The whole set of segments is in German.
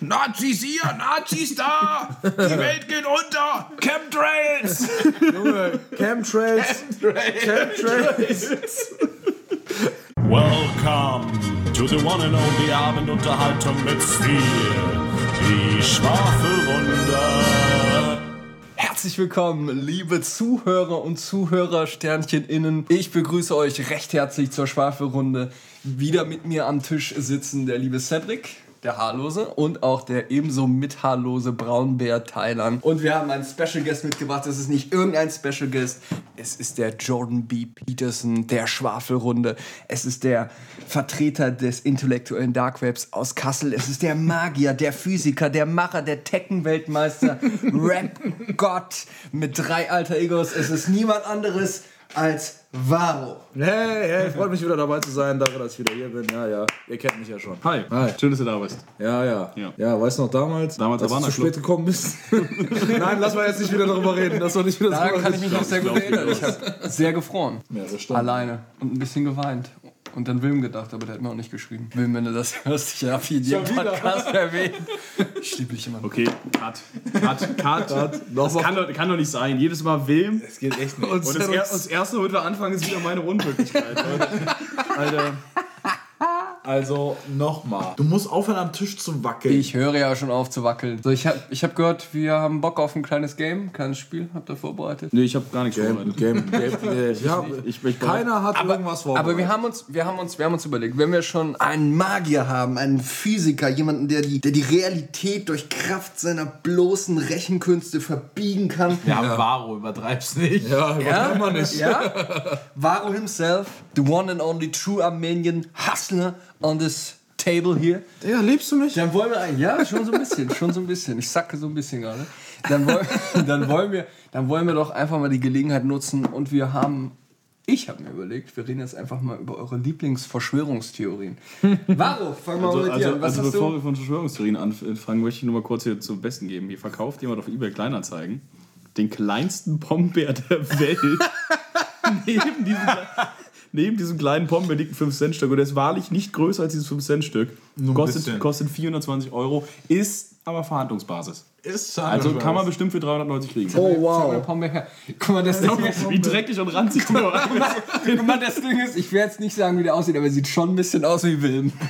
Nazis hier, Nazis da! Die Welt geht unter! Chemtrails! Junge, Chemtrails. Chemtrails. Welcome to the one and only Abendunterhaltung mit Stil. Die Schwafelrunde. Herzlich willkommen, liebe Zuhörer und Zuhörer, Sternchen innen. Ich begrüße euch recht herzlich zur Schwafelrunde. Wieder mit mir am Tisch sitzen der liebe Cedric, der Haarlose, und auch der ebenso mithaarlose Braunbär Thailand. Und wir haben einen Special Guest mitgebracht. Es ist nicht irgendein Special Guest. Es ist der Jordan B. Peterson der Schwafelrunde. Es ist der Vertreter des intellektuellen Dark Webs aus Kassel. Es ist der Magier, der Physiker, der Macher, der Tekken-Weltmeister, Rap-Gott mit drei alter Egos. Es ist niemand anderes als Varo. Hey, hey, freut mich wieder dabei zu sein, dafür, dass ich wieder hier bin. Ja, ja, ihr kennt mich ja schon. Hi. Hi. schön, dass du da bist. Ja, ja. Ja. Ja, weißt du noch damals? Damals als du zu spät gekommen bist. Nein, lass mal jetzt nicht wieder darüber reden. Lass doch nicht wieder darüber kann ich mich noch sehr gut erinnern. Ich habe sehr gefroren. Mehrere Stunden. Alleine. Und ein bisschen geweint. Und dann Wilm gedacht, aber der hat mir auch nicht geschrieben. Wilm, wenn du das hörst, ich habe hier wieder. Podcast erwähnt. Stieb dich immer. Okay, Cut. Cut, Cut. Das Nochmal. kann doch, kann doch nicht sein. Jedes Mal Wilm. Es geht echt nicht. Und das, er, das Erste, womit wir anfangen, ist wieder meine Unmöglichkeit. Alter. Also, nochmal. Du musst aufhören, am Tisch zu wackeln. Ich höre ja schon auf zu wackeln. So, ich habe ich hab gehört, wir haben Bock auf ein kleines Game, kleines Spiel. Habt ihr vorbereitet? Nee, ich habe gar nichts Game, vorbereitet. Game, Game. äh, ja, Ich- ich- keiner hat irgendwas vorbereitet. Aber wir haben, uns, wir, haben uns, wir haben uns überlegt, wenn wir schon einen Magier haben, einen Physiker, jemanden, der die, der die Realität durch Kraft seiner bloßen Rechenkünste verbiegen kann. Ja, Varo, übertreib's nicht. Ja, ja? kann man nicht. Ja? Varo himself, the one and only true Armenian hustler on this table here. Ja, liebst du mich? Dann wollen wir ein, ja, schon so ein bisschen, schon so ein bisschen. Ich sacke so ein bisschen gerade. Dann, wollen, dann, wollen wir, dann wollen wir doch einfach mal die Gelegenheit nutzen und wir haben, ich habe mir überlegt, wir reden jetzt einfach mal über eure Lieblingsverschwörungstheorien. Varo, fang mal Also, mit dir also, an. Was also hast bevor du? wir von Verschwörungstheorien anfangen, möchte ich nur mal kurz hier zum Besten geben. Hier verkauft jemand auf eBay Kleinanzeigen den kleinsten Pombeer der Welt. neben, diesem, neben diesem kleinen Pombeer liegt ein 5-Cent-Stück und der ist wahrlich nicht größer als dieses 5-Cent-Stück. ein Kostet, bisschen. kostet 420 Euro, ist aber Verhandlungsbasis. Ist Also kann man bestimmt für 390 kriegen. Oh, wow. Guck mal, das Ding ist, Wie dreckig und ranzig du guck mal, das Ding ist, ich werde jetzt nicht sagen, wie der aussieht, aber er sieht schon ein bisschen aus wie Wilm.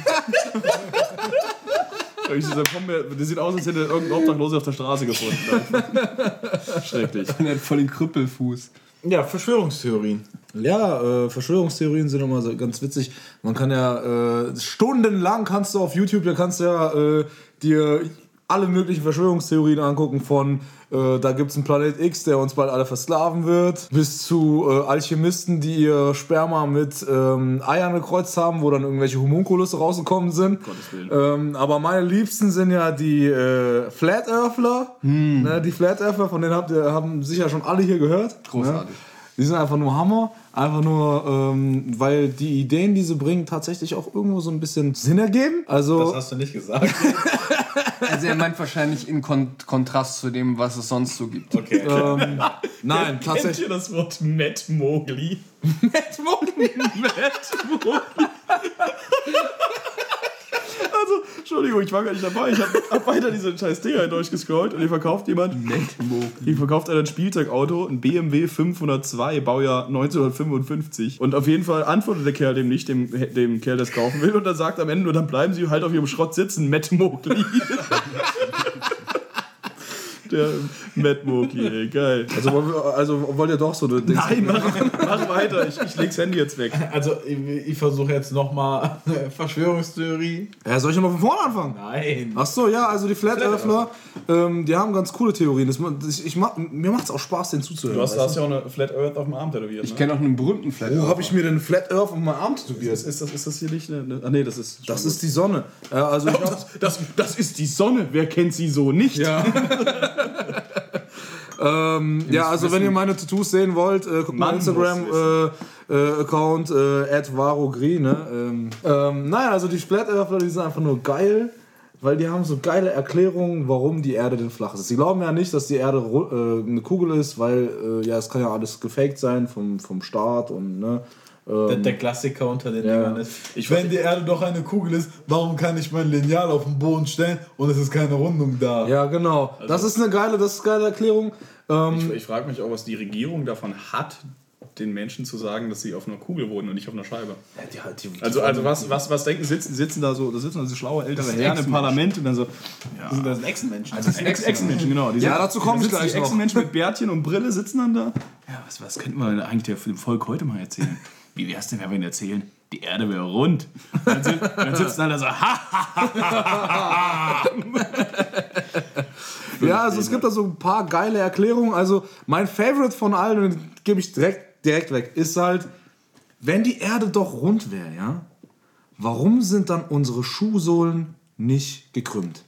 Dieser Pombeer, der sieht aus, als hätte irgendein Obdachloser auf der Straße gefunden. Schrecklich. Und er hat voll den Krüppelfuß. Ja, Verschwörungstheorien. Ja, äh, Verschwörungstheorien sind immer so ganz witzig. Man kann ja äh, stundenlang kannst du auf YouTube, da kannst du ja äh, dir alle möglichen Verschwörungstheorien angucken von äh, da gibt es einen Planet X, der uns bald alle versklaven wird, bis zu äh, Alchemisten, die ihr Sperma mit ähm, Eiern gekreuzt haben, wo dann irgendwelche Homunkulusse rausgekommen sind. Ähm, aber meine Liebsten sind ja die äh, Flat Earthler. Ne, die Flat Earthler, von denen habt ihr, haben sicher schon alle hier gehört. Großartig. Ne? Die sind einfach nur Hammer. Einfach nur, ähm, weil die Ideen, die sie bringen, tatsächlich auch irgendwo so ein bisschen Sinn ergeben. Also, Das hast du nicht gesagt. Also er meint wahrscheinlich in Kon Kontrast zu dem, was es sonst so gibt. Okay. ähm, nein, Kennt tatsächlich. ihr das Wort Matt Mowgli? Matt Mowgli. Matt Mowgli. Also, Entschuldigung, ich war gar nicht dabei. Ich habe hab weiter diese scheiß Dinger durchgescrollt und hier verkauft jemand. Hier verkauft einer ein Spielzeugauto, ein BMW 502, Baujahr 1955. Und auf jeden Fall antwortet der Kerl dem nicht, dem, dem Kerl, der es kaufen will. Und dann sagt am Ende nur, dann bleiben sie halt auf ihrem Schrott sitzen, Matt Mowgli. der Matt Mowgli, ey, geil. Also, wollen wir- also wollt ihr doch so eine Dings Nein, mach, mach weiter. Ich, ich leg's Handy jetzt weg. Also, ich, ich versuche jetzt nochmal Verschwörungstheorie. Ja, soll ich nochmal von vorne anfangen? Nein. Ach so, ja, also die Flat Earthler, ähm, die haben ganz coole Theorien. Das, ich, ich mir macht es auch Spaß, denen zuzuhören. Du hast, weißt hast ja auch eine Flat Earth auf dem Arm tätowiert. Ich Ne? kenne auch einen berühmten Flat. Wo habe ich mir denn Flat Earth auf meinen Arm tätowiert? Ist, ist, das, ist das hier nicht eine. eine ah, nee, das ist. Das ist die Sonne. Ja, also ich hab, Das, das, das ist die Sonne. Wer kennt sie so nicht? Ja. ähm, ja, also wenn ihr meine Tattoos sehen wollt, äh, guckt mal Instagram äh, äh, Account äh, @varogri, ne? Ähm, ähm, naja, also die Earthler, die sind einfach nur geil, weil die haben so geile Erklärungen, warum die Erde denn flach ist. Sie glauben ja nicht, dass die Erde äh, eine Kugel ist, weil äh, ja, es kann ja alles gefaked sein vom, vom Staat und ne, Der, der Klassiker unter den Ja. Dingern ist. Wenn die Erde doch eine Kugel ist, warum kann ich mein Lineal auf den Boden stellen und es ist keine Rundung da? Ja, genau. das ist eine geile, das ist eine geile Erklärung. Ähm, Ich, ich frage mich auch, was die Regierung davon hat, den Menschen zu sagen, dass sie auf einer Kugel wohnen und nicht auf einer Scheibe. die, halt, die, Also, also was, was, was denken, sitzen, sitzen da so, da sitzen also schlaue ältere Herren im Parlament und dann so, Sind das Echsenmenschen? Ex Echsenmenschen, genau. Die Ja, sitzen- dazu komme ich gleich Die noch. Echsenmenschen mit Bärtchen und Brille sitzen dann da. Ja, was, was könnten wir denn eigentlich dem Volk heute mal erzählen? Wie wär's denn, wenn wir ihnen erzählen, die Erde wäre rund? Und Dann, sit- dann sitzen alle so, ha, Ja, also es gibt da so ein paar geile Erklärungen. Also mein Favorite von allen, und den gebe ich direkt, direkt weg, ist halt, wenn die Erde doch rund wäre, ja, warum sind dann unsere Schuhsohlen nicht gekrümmt?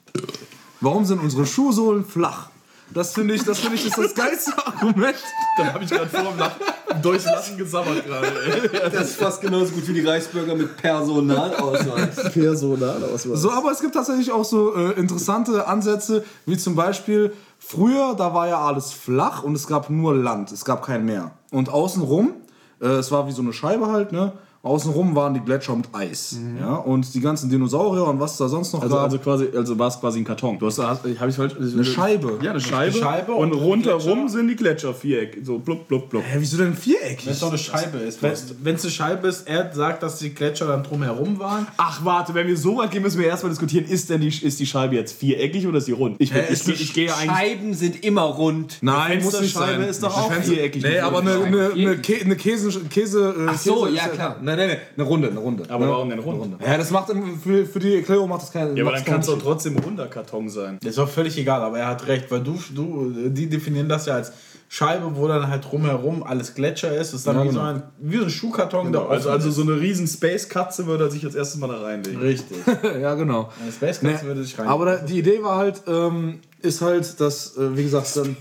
Warum sind unsere Schuhsohlen flach? Das finde ich, das finde ich ist das geilste Argument. dann habe ich gerade vor dem Lachen durchs Lachen gesammert gerade. Das ist fast genauso gut wie die Reichsbürger mit Personalausweis. So, aber es gibt tatsächlich auch so äh, interessante Ansätze, wie zum Beispiel früher, da war ja alles flach und es gab nur Land, es gab kein Meer. Und außenrum, äh, es war wie so eine Scheibe halt, ne? Außenrum waren die Gletscher mit Eis. Ja? Und die ganzen Dinosaurier und was da sonst noch Also, gab. also quasi, also war es quasi ein Karton. Du hast, hast habe ich falsch. Eine Scheibe. Ja, eine Scheibe. Scheibe und, und rundherum sind die Gletscher viereck. So blub, blub, blub. Hä, wieso denn viereckig? Wenn es doch eine Scheibe ist. Wenn es eine Scheibe ist, er sagt, dass die Gletscher dann drumherum waren. Ach, warte, wenn wir so weit gehen, müssen wir erstmal diskutieren, ist denn die, ist die Scheibe jetzt viereckig oder ist die rund? Ich, ich, ist ich, ich, gehe. Scheiben sind immer rund. Nein, muss nicht sein. ist doch auch viereckig. Nee, aber eine, eine, eine, Kä eine Käse... Käse äh, Ach so, Käse ja, klar. Nein, nein, nein, eine Runde, eine Runde. Aber ne? warum denn rund? Ja, das macht für, für die Erklärung macht das keinen Ja, aber dann kann es doch trotzdem ein runder Karton sein. Das ist auch völlig egal, aber er hat recht, weil du, du, die definieren das ja als Scheibe, wo dann halt drumherum alles Gletscher ist. Das ist dann Ja, wie, genau. so ein, wie so ein Schuhkarton. Also, offen also ist. so eine riesen Space-Katze würde er sich als erstes mal da reinlegen. Richtig. Ja, genau. Eine Space Katze würde sich rein. Aber da, die Idee war halt, ähm, ist halt, dass, äh, wie gesagt, dann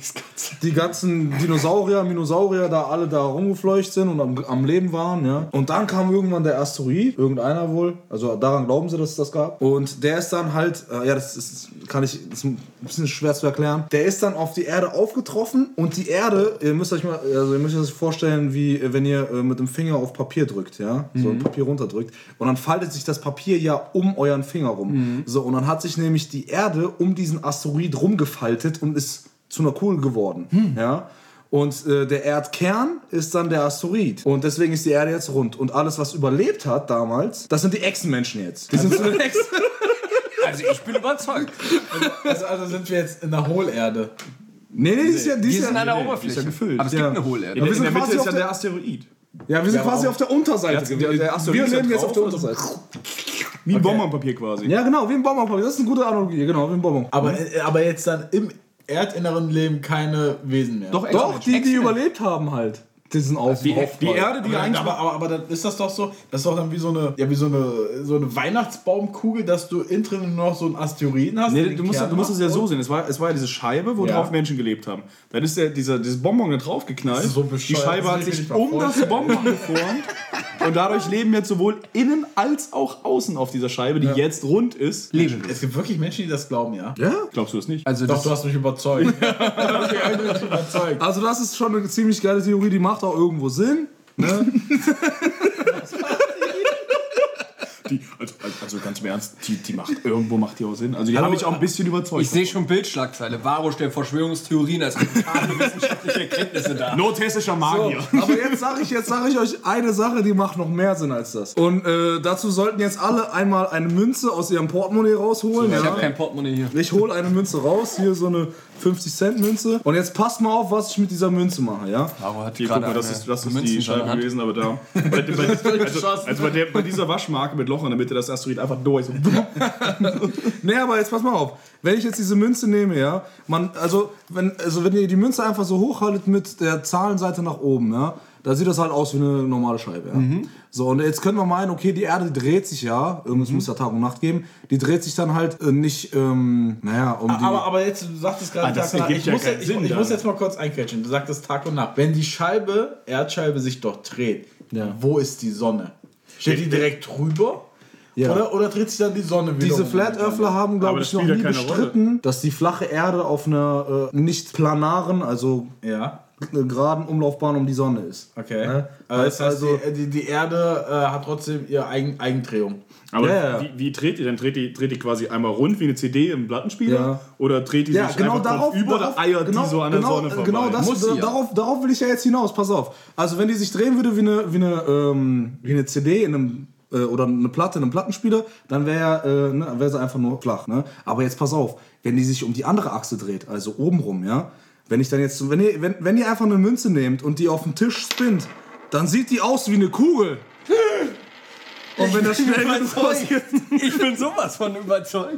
die ganzen Dinosaurier, Minosaurier da alle da rumgefleucht sind und am, am Leben waren, ja. Und dann kam irgendwann der Asteroid, irgendeiner wohl, also daran glauben sie, dass es das gab. Und der ist dann halt, äh, ja, das ist, kann ich, das ein bisschen schwer zu erklären. Der ist dann auf die Erde aufgetroffen und die Erde, ihr müsst euch mal, also ihr müsst euch das vorstellen, wie äh, wenn ihr äh, mit dem Finger auf Papier drückt, ja, so ein Papier runterdrückt. Und dann faltet sich das Papier ja um euren Finger rum. So, und dann hat sich nämlich die Erde um diesen Asteroid rumgefaltet und ist zu einer Kugel geworden. Ja. Und äh, der Erdkern ist dann der Asteroid. Und deswegen ist die Erde jetzt rund. Und alles, was überlebt hat damals, das sind die Echsenmenschen jetzt. Die sind zu den Echsen. Also ich bin überzeugt. also, also sind wir jetzt in der Hohlerde. Nee, nee, die ist ja, die Die ist sind ja, an der die ist Oberfläche. ja gefüllt. Aber es Ja. gibt eine Hohlerde. In, wir in sind der Mitte quasi ist auf ja der- der Asteroid. ja, wir sind quasi auf der Unterseite. Der- gewesen. der Asteroid wir ja leben jetzt auf der Unterseite. Wie ein Bonbonpapier quasi. Ja, genau, wie ein Bonbonpapier. Das ist eine gute Analogie, genau, wie ein Bonbon. Aber, aber jetzt dann im Erdinneren leben keine Wesen mehr. Doch, Doch, die, die überlebt haben halt. Diesen Auf Die, Aufprall. die Erde, die aber, eigentlich. aber, aber, aber dann ist das doch so, das ist doch dann wie so eine, ja, wie so eine, so eine Weihnachtsbaumkugel, dass du innen drin noch so einen Asteroiden hast. Nee, du musst, Kern du musst es ja so sehen. Es war, es war ja diese Scheibe, wo Ja. drauf Menschen gelebt haben. Dann ist der, dieser, dieses Bonbon da drauf geknallt. So die Scheibe hat sich um das Bonbon geformt. Und dadurch leben jetzt sowohl innen als auch außen auf dieser Scheibe, die jetzt rund ist. Leben. Es gibt wirklich Menschen, die das glauben, ja? Ja? Glaubst du das nicht? Also Doch, das, du hast mich überzeugt. du hast mich überzeugt. Also das ist schon eine ziemlich geile Theorie, die macht auch irgendwo Sinn. Ne? Die, also, also ganz im Ernst, die, die macht, irgendwo macht die auch Sinn. Also die haben mich auch ein bisschen überzeugt. ich sehe schon Bildschlagzeile. Varo stellt Verschwörungstheorien als wissenschaftliche Erkenntnisse dar. Nothessischer Magier. Aber jetzt sage ich, jetzt sag ich euch eine Sache, die macht noch mehr Sinn als das. Und äh, dazu sollten jetzt alle einmal eine Münze aus ihrem Portemonnaie rausholen. Ich ja? habe kein Portemonnaie hier. Ich hole eine Münze raus, hier so eine 50-Cent-Münze. Und jetzt passt mal auf, was ich mit dieser Münze mache, ja? Varo hat Hier, guck mal, das ist, das ist die Scheibe gewesen, aber da. Bei, bei, also, also bei, der, bei dieser Waschmarke mit Loch in der Mitte, das Asteroid einfach durch. So. Nee, aber jetzt pass mal auf. Wenn ich jetzt diese Münze nehme, ja, man, also wenn, also wenn ihr die Münze einfach so hochhaltet mit der Zahlenseite nach oben, ja, da sieht das halt aus wie eine normale Scheibe, ja. So, und jetzt können wir meinen, okay, die Erde dreht sich ja, irgendwas muss ja Tag und Nacht geben, die dreht sich dann halt äh, nicht, ähm, naja, um die... Aber, aber jetzt, du sagtest gerade Ah, das Tag und Nacht. Ich, ja muss, ich, Sinn ich muss jetzt mal kurz einquetschen. Du sagtest Tag und Nacht. Wenn die Scheibe, Erdscheibe sich doch dreht, Ja. wo ist die Sonne? Steht die direkt drüber? Ja. Oder, oder dreht sich dann die Sonne wieder? Diese um? Flat Earthler haben, Aber glaube ich, noch nie bestritten, dass die flache Erde auf einer äh, nicht planaren, also Ja. Geraden Umlaufbahn um die Sonne ist. Okay. Ne? Also, das heißt, also, die, die, die Erde äh, hat trotzdem ihre Eigen, Eigendrehung. Aber ja. Wie, wie dreht die denn? Dreht die, dreht die quasi einmal rund wie eine CD im Plattenspieler? Ja. Oder dreht die ja, sich genau einfach darauf, über darauf oder eiert genau, die so an der genau, Sonne vorbei? Genau, das, Muss ja. darauf, darauf will ich ja jetzt hinaus. Pass auf. Also, wenn die sich drehen würde wie eine, wie eine, ähm, wie eine CD in einem äh, oder eine Platte in einem Plattenspieler, dann wäre äh, ne, wär sie einfach nur flach. Ne? Aber jetzt pass auf, wenn die sich um die andere Achse dreht, also obenrum, ja, wenn ich dann jetzt, wenn ihr, wenn, wenn ihr einfach eine Münze nehmt und die auf den Tisch spinnt, dann sieht die aus wie eine Kugel. Und wenn das schnell genug passiert, Ich bin sowas von überzeugt.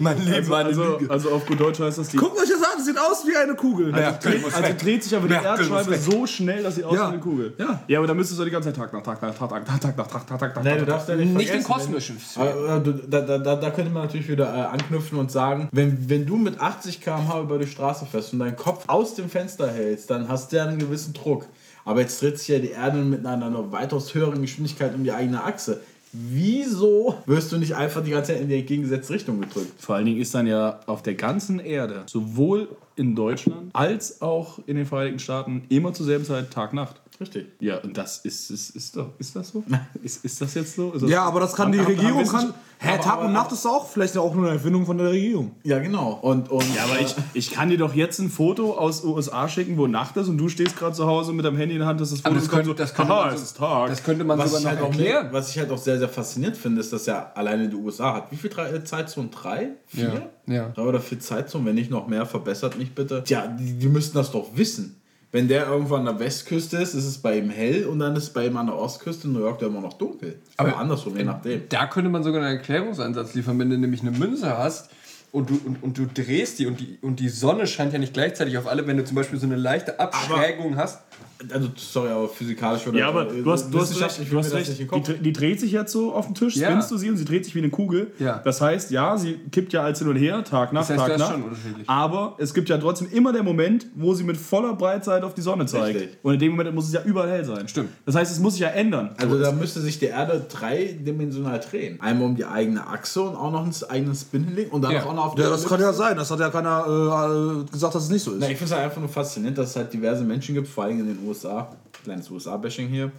Mein Leben war eine Also, Lüge. also auf gut Deutsch heißt das die. guckt euch das an, das sieht aus wie eine Kugel. Merkel dreht, also dreht sich aber die Erdscheibe so schnell, dass sie aussieht Ja. wie eine Kugel. Ja. ja, aber dann müsstest du die ganze Zeit Tag nach Tag nach Tag, Tag, Tag, Tag, nach Tag, Tag, Tag, Tag. Nein, du darfst ja nicht Nicht den kosmischen. Wenn, du- da, da, da, da könnte man natürlich wieder äh, anknüpfen und sagen, wenn, wenn du mit 80 km/h über die Straße fährst und deinen Kopf aus dem Fenster hältst, dann hast du ja einen gewissen Druck. Aber jetzt dreht sich ja die Erde mit einer, einer weitaus höheren Geschwindigkeit um die eigene Achse. Wieso wirst du nicht einfach die ganze Zeit in die entgegengesetzte Richtung gedrückt? Vor allen Dingen ist dann ja auf der ganzen Erde, sowohl in Deutschland als auch in den Vereinigten Staaten, immer zur selben Zeit Tag-Nacht. Richtig. Ja, und das ist, ist, ist, doch, ist das so? Ist, ist das jetzt so? Ist das Ja, aber das kann die Regierung. Kann, hä, aber- Tag und aber- Nacht ist auch vielleicht auch nur eine Erfindung von der Regierung. Ja, genau. Und, und, Ja, aber ich, ich kann dir doch jetzt ein Foto aus USA schicken, wo Nacht ist und du stehst gerade zu Hause mit deinem Handy in der Hand, dass das Foto Aber das könnte, das könnte man, es so, ist Tag. das könnte man was sogar noch halt auch, erklären. was ich halt auch sehr, sehr faszinierend finde, ist, dass ja alleine die USA hat. Wie viele drei, äh, Zeitzonen? Drei? Vier? Ja, ja. Drei oder vier Zeitzonen, wenn nicht noch mehr, verbessert mich bitte. Tja, die, die müssten das doch wissen. Wenn der irgendwo an der Westküste ist, ist es bei ihm hell und dann ist es bei ihm an der Ostküste in New York da immer noch dunkel. Aber andersrum, je nachdem. Da könnte man sogar einen Erklärungsansatz liefern, wenn du nämlich eine Münze hast und du, und, und du drehst die und, die und die Sonne scheint ja nicht gleichzeitig auf alle, wenn du zum Beispiel so eine leichte Abschrägung hast. Also, sorry, aber physikalisch oder ja, aber äh, du hast, du hast recht. will Du hast recht. Die, den die dreht sich jetzt so auf den Tisch, Ja. spinnst du sie und sie dreht sich wie eine Kugel. Ja. Das heißt, ja, sie kippt ja als hin und her, Tag nach Das heißt, Tag nach. schon unterschiedlich. Aber es gibt ja trotzdem immer der Moment, wo sie mit voller Breitseite auf die Sonne zeigt. Richtig. Und in dem Moment muss es ja überall hell sein. Stimmt. Das heißt, es muss sich ja ändern. Also da müsste sich die Erde dreidimensional drehen. Einmal um die eigene Achse und auch noch einen eigenen Spin hinlegen und dann Ja. auch noch auf Ja, der das kann ja sein. Das hat ja keiner äh, gesagt, dass es nicht so ist. Na, ich finde es halt einfach nur faszinierend, dass es halt diverse Menschen gibt, vor allem in den USA, kleines USA-Bashing hier,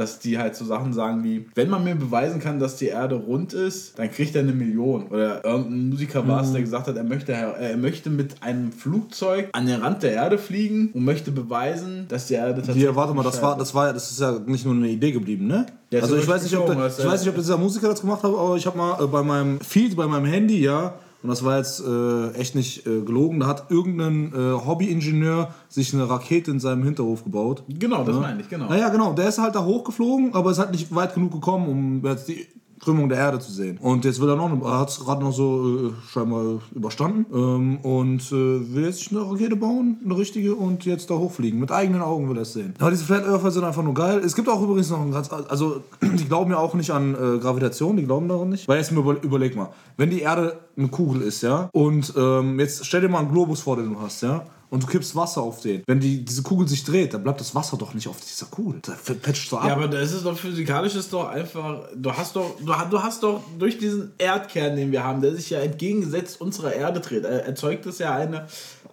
dass die halt so Sachen sagen wie, wenn man mir beweisen kann, dass die Erde rund ist, dann kriegt er eine Million. Oder irgendein Musiker war es, der gesagt hat, er möchte, er möchte mit einem Flugzeug an den Rand der Erde fliegen und möchte beweisen, dass die Erde tatsächlich... Hier, warte mal, das war, das war ja, das ist ja nicht nur eine Idee geblieben, ne? Ja, also ich ja weiß nicht, ob, der, ich weiß nicht, ob dieser Musiker das gemacht hat, aber ich habe mal äh, bei meinem Feed, bei meinem Handy, ja, und das war jetzt äh, echt nicht äh, gelogen, da hat irgendein äh, Hobbyingenieur sich eine Rakete in seinem Hinterhof gebaut. Genau, das meine ich, genau. Naja, genau, der ist halt da hochgeflogen, aber ist halt nicht weit genug gekommen, um jetzt die Krümmung der Erde zu sehen. Und jetzt will er noch, er hat es gerade noch so äh, scheinbar überstanden ähm, und äh, will jetzt eine Rakete bauen, eine richtige, und jetzt da hochfliegen. Mit eigenen Augen will er es sehen. Aber diese Flat Earther sind einfach nur geil. Es gibt auch übrigens noch ein ganz, also die glauben ja auch nicht an äh, Gravitation, die glauben daran nicht. Weil jetzt über, überleg mal, wenn die Erde eine Kugel ist, ja, und ähm, jetzt stell dir mal einen Globus vor, den du hast, ja, und du kippst Wasser auf den. Wenn die, diese Kugel sich dreht, dann bleibt das Wasser doch nicht auf dieser Kugel. Da patcht so ab. Ja, aber das ist doch physikalisch ist doch einfach. Du hast doch, du, du hast doch durch diesen Erdkern, den wir haben, der sich ja entgegengesetzt unserer Erde dreht, erzeugt es ja eine,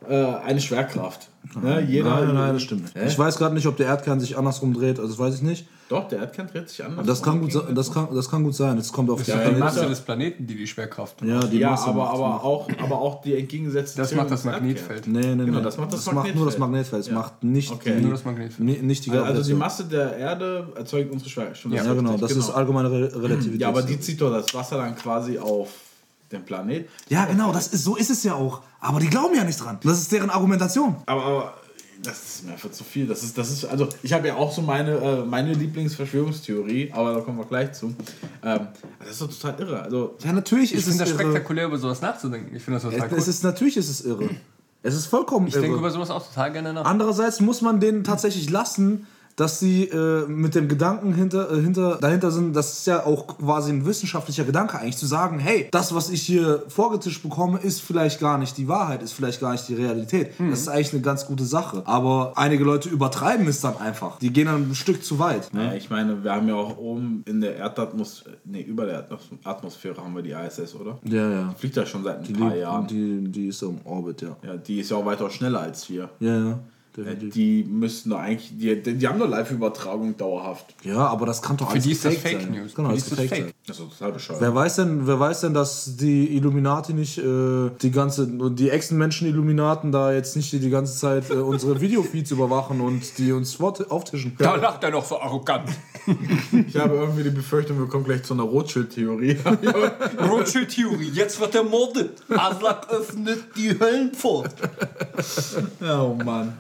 äh, eine Schwerkraft. Ne? Jeder, Nein, nein, nein, das stimmt nicht. Hä? Ich weiß gerade nicht, ob der Erdkern sich andersrum dreht, also das weiß ich nicht. Doch, der Erdkern dreht sich anders. Das kann gut, sein- das kann, das kann gut sein. Es kommt auf die ja, Die die Masse- Masse des Planeten, die die Schwerkraft Ja, die Ja, Masse aber, aber, auch, aber auch die entgegengesetzte Das macht das. Magnetfeld. Nee, nee, nee. Genau, das macht das macht nur das Magnetfeld. Es Ja. macht nicht, Okay. die, Nur das Magnetfeld. ni- nicht die Also die Gravitation. Masse der Erde erzeugt unsere Schwerkraft. ja, genau. Das ist allgemeine Re Relativität. Ja, aber die zieht doch das Wasser dann quasi auf den Planet. ja, genau. Das ist, so ist es ja auch. Aber die glauben ja nicht dran. Das ist deren Argumentation. Aber, aber das ist mir einfach zu viel. Das ist, das ist, also ich habe ja auch so meine, äh, meine Lieblingsverschwörungstheorie, aber da kommen wir gleich zu. Ähm, das ist doch total irre. Also, Ja, natürlich Ich ist finde es das irre. spektakulär, über sowas nachzudenken. Ich finde das total cool. Es ist, natürlich ist es irre. Es ist vollkommen ich irre. denke über sowas auch total gerne nach. Andererseits muss man denen tatsächlich lassen, dass sie äh, mit dem Gedanken hinter, äh, hinter, dahinter sind, das ist ja auch quasi ein wissenschaftlicher Gedanke eigentlich, zu sagen, hey, das, was ich hier vorgetischt bekomme, ist vielleicht gar nicht die Wahrheit, ist vielleicht gar nicht die Realität. Das ist eigentlich eine ganz gute Sache. Aber einige Leute übertreiben es dann einfach. Die gehen dann ein Stück zu weit. ja, ich meine, wir haben ja auch oben in der Erdatmosphäre, nee, über der Atmosphäre haben wir die ISS, oder? Ja, ja. Fliegt ja schon seit ein paar Jahren. Die, die ist so im Orbit, ja. Ja, die ist ja auch weitaus schneller als wir. Ja, ja. Definitiv. Die müssten doch eigentlich, die, die, haben doch Live-Übertragung dauerhaft. Ja, aber das kann doch alles die ist das Fake sein. News. Genau, Für das die ist das Fake. sein. Das ist total bescheuert. Wer weiß denn, wer weiß denn, dass die Illuminati nicht, äh, die ganze, die Echsenmenschen-Illuminaten da jetzt nicht die, die ganze Zeit äh, unsere Videofeeds überwachen und die uns auftischen? Da lacht er doch so arrogant. Ich habe irgendwie die Befürchtung, wir kommen gleich zu einer Rothschild-Theorie. Rothschild-Theorie, jetzt wird ermordet. Aslak öffnet die Höllenpforte. oh Mann.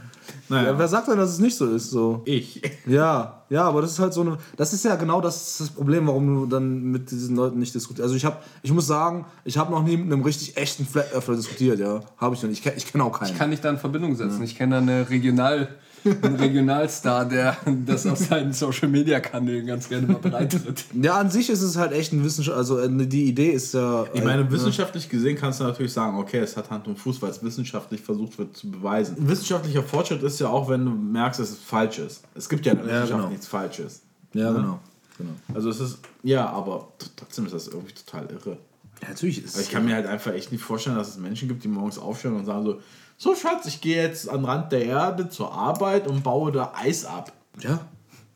Ja, Naja, wer sagt denn, dass es nicht so ist? So. ich. Ja, ja, aber das ist halt so eine. Das ist ja genau das, das Problem, warum du dann mit diesen Leuten nicht diskutierst. Also ich habe, ich muss sagen, ich habe noch nie mit einem richtig echten Flat Earthler diskutiert, ja. Habe ich noch nicht. Ich kenne ich kenn auch keinen. Kann ich da in Verbindung setzen? Ich kenne da eine Regional, einen Regionalstar, der das auf seinen Social-Media-Kanälen ganz gerne mal bereitet. ja, an sich ist es halt echt ein Wissenschaft. Also äh, die Idee ist ja. Ich meine, wissenschaftlich gesehen kannst du natürlich sagen, okay, es hat Hand und Fuß, weil es wissenschaftlich versucht wird zu beweisen. Wissenschaftlicher Fortschritt ist ja auch, wenn du merkst, dass es falsch ist. Es gibt ja in der Ja, Wissenschaft genau. nichts Falsches. Ja, genau. genau. Also es ist, ja, aber trotzdem ist das irgendwie total irre. Ja, natürlich ist Aber ich kann mir halt einfach echt nicht vorstellen, dass es Menschen gibt, die morgens aufstehen und sagen so, so Schatz, ich gehe jetzt an den Rand der Erde zur Arbeit und baue da Eis ab. Ja,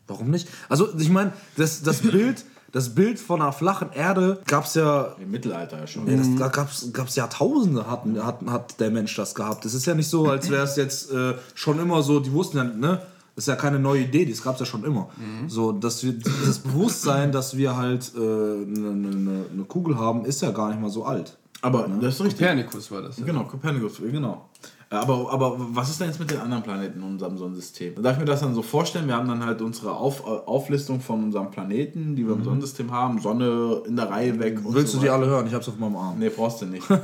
warum nicht? Also ich meine, das, das Bild. Das Bild von einer flachen Erde gab es ja Im Mittelalter ja schon. Ja, das, da gab es Jahrtausende, hat, hat, hat der Mensch das gehabt. Es ist ja nicht so, als wäre es jetzt äh, schon immer so, die wussten ja, ne? Das ist ja keine neue Idee, das gab es ja schon immer. So, dass wir, das Bewusstsein, dass wir halt eine äh, ne, ne, ne Kugel haben, ist ja gar nicht mal so alt. Aber das ist richtig. Kopernikus war das. Ja. Genau, Kopernikus, genau. Aber, aber was ist denn jetzt mit den anderen Planeten in unserem Sonnensystem? Darf ich mir das dann so vorstellen? Wir haben dann halt unsere Auf, Auflistung von unserem Planeten, die wir im Sonnensystem haben. Sonne in der Reihe weg. und Willst so du die weiter. alle hören? Ich hab's auf meinem Arm. Nee, brauchst du nicht. äh,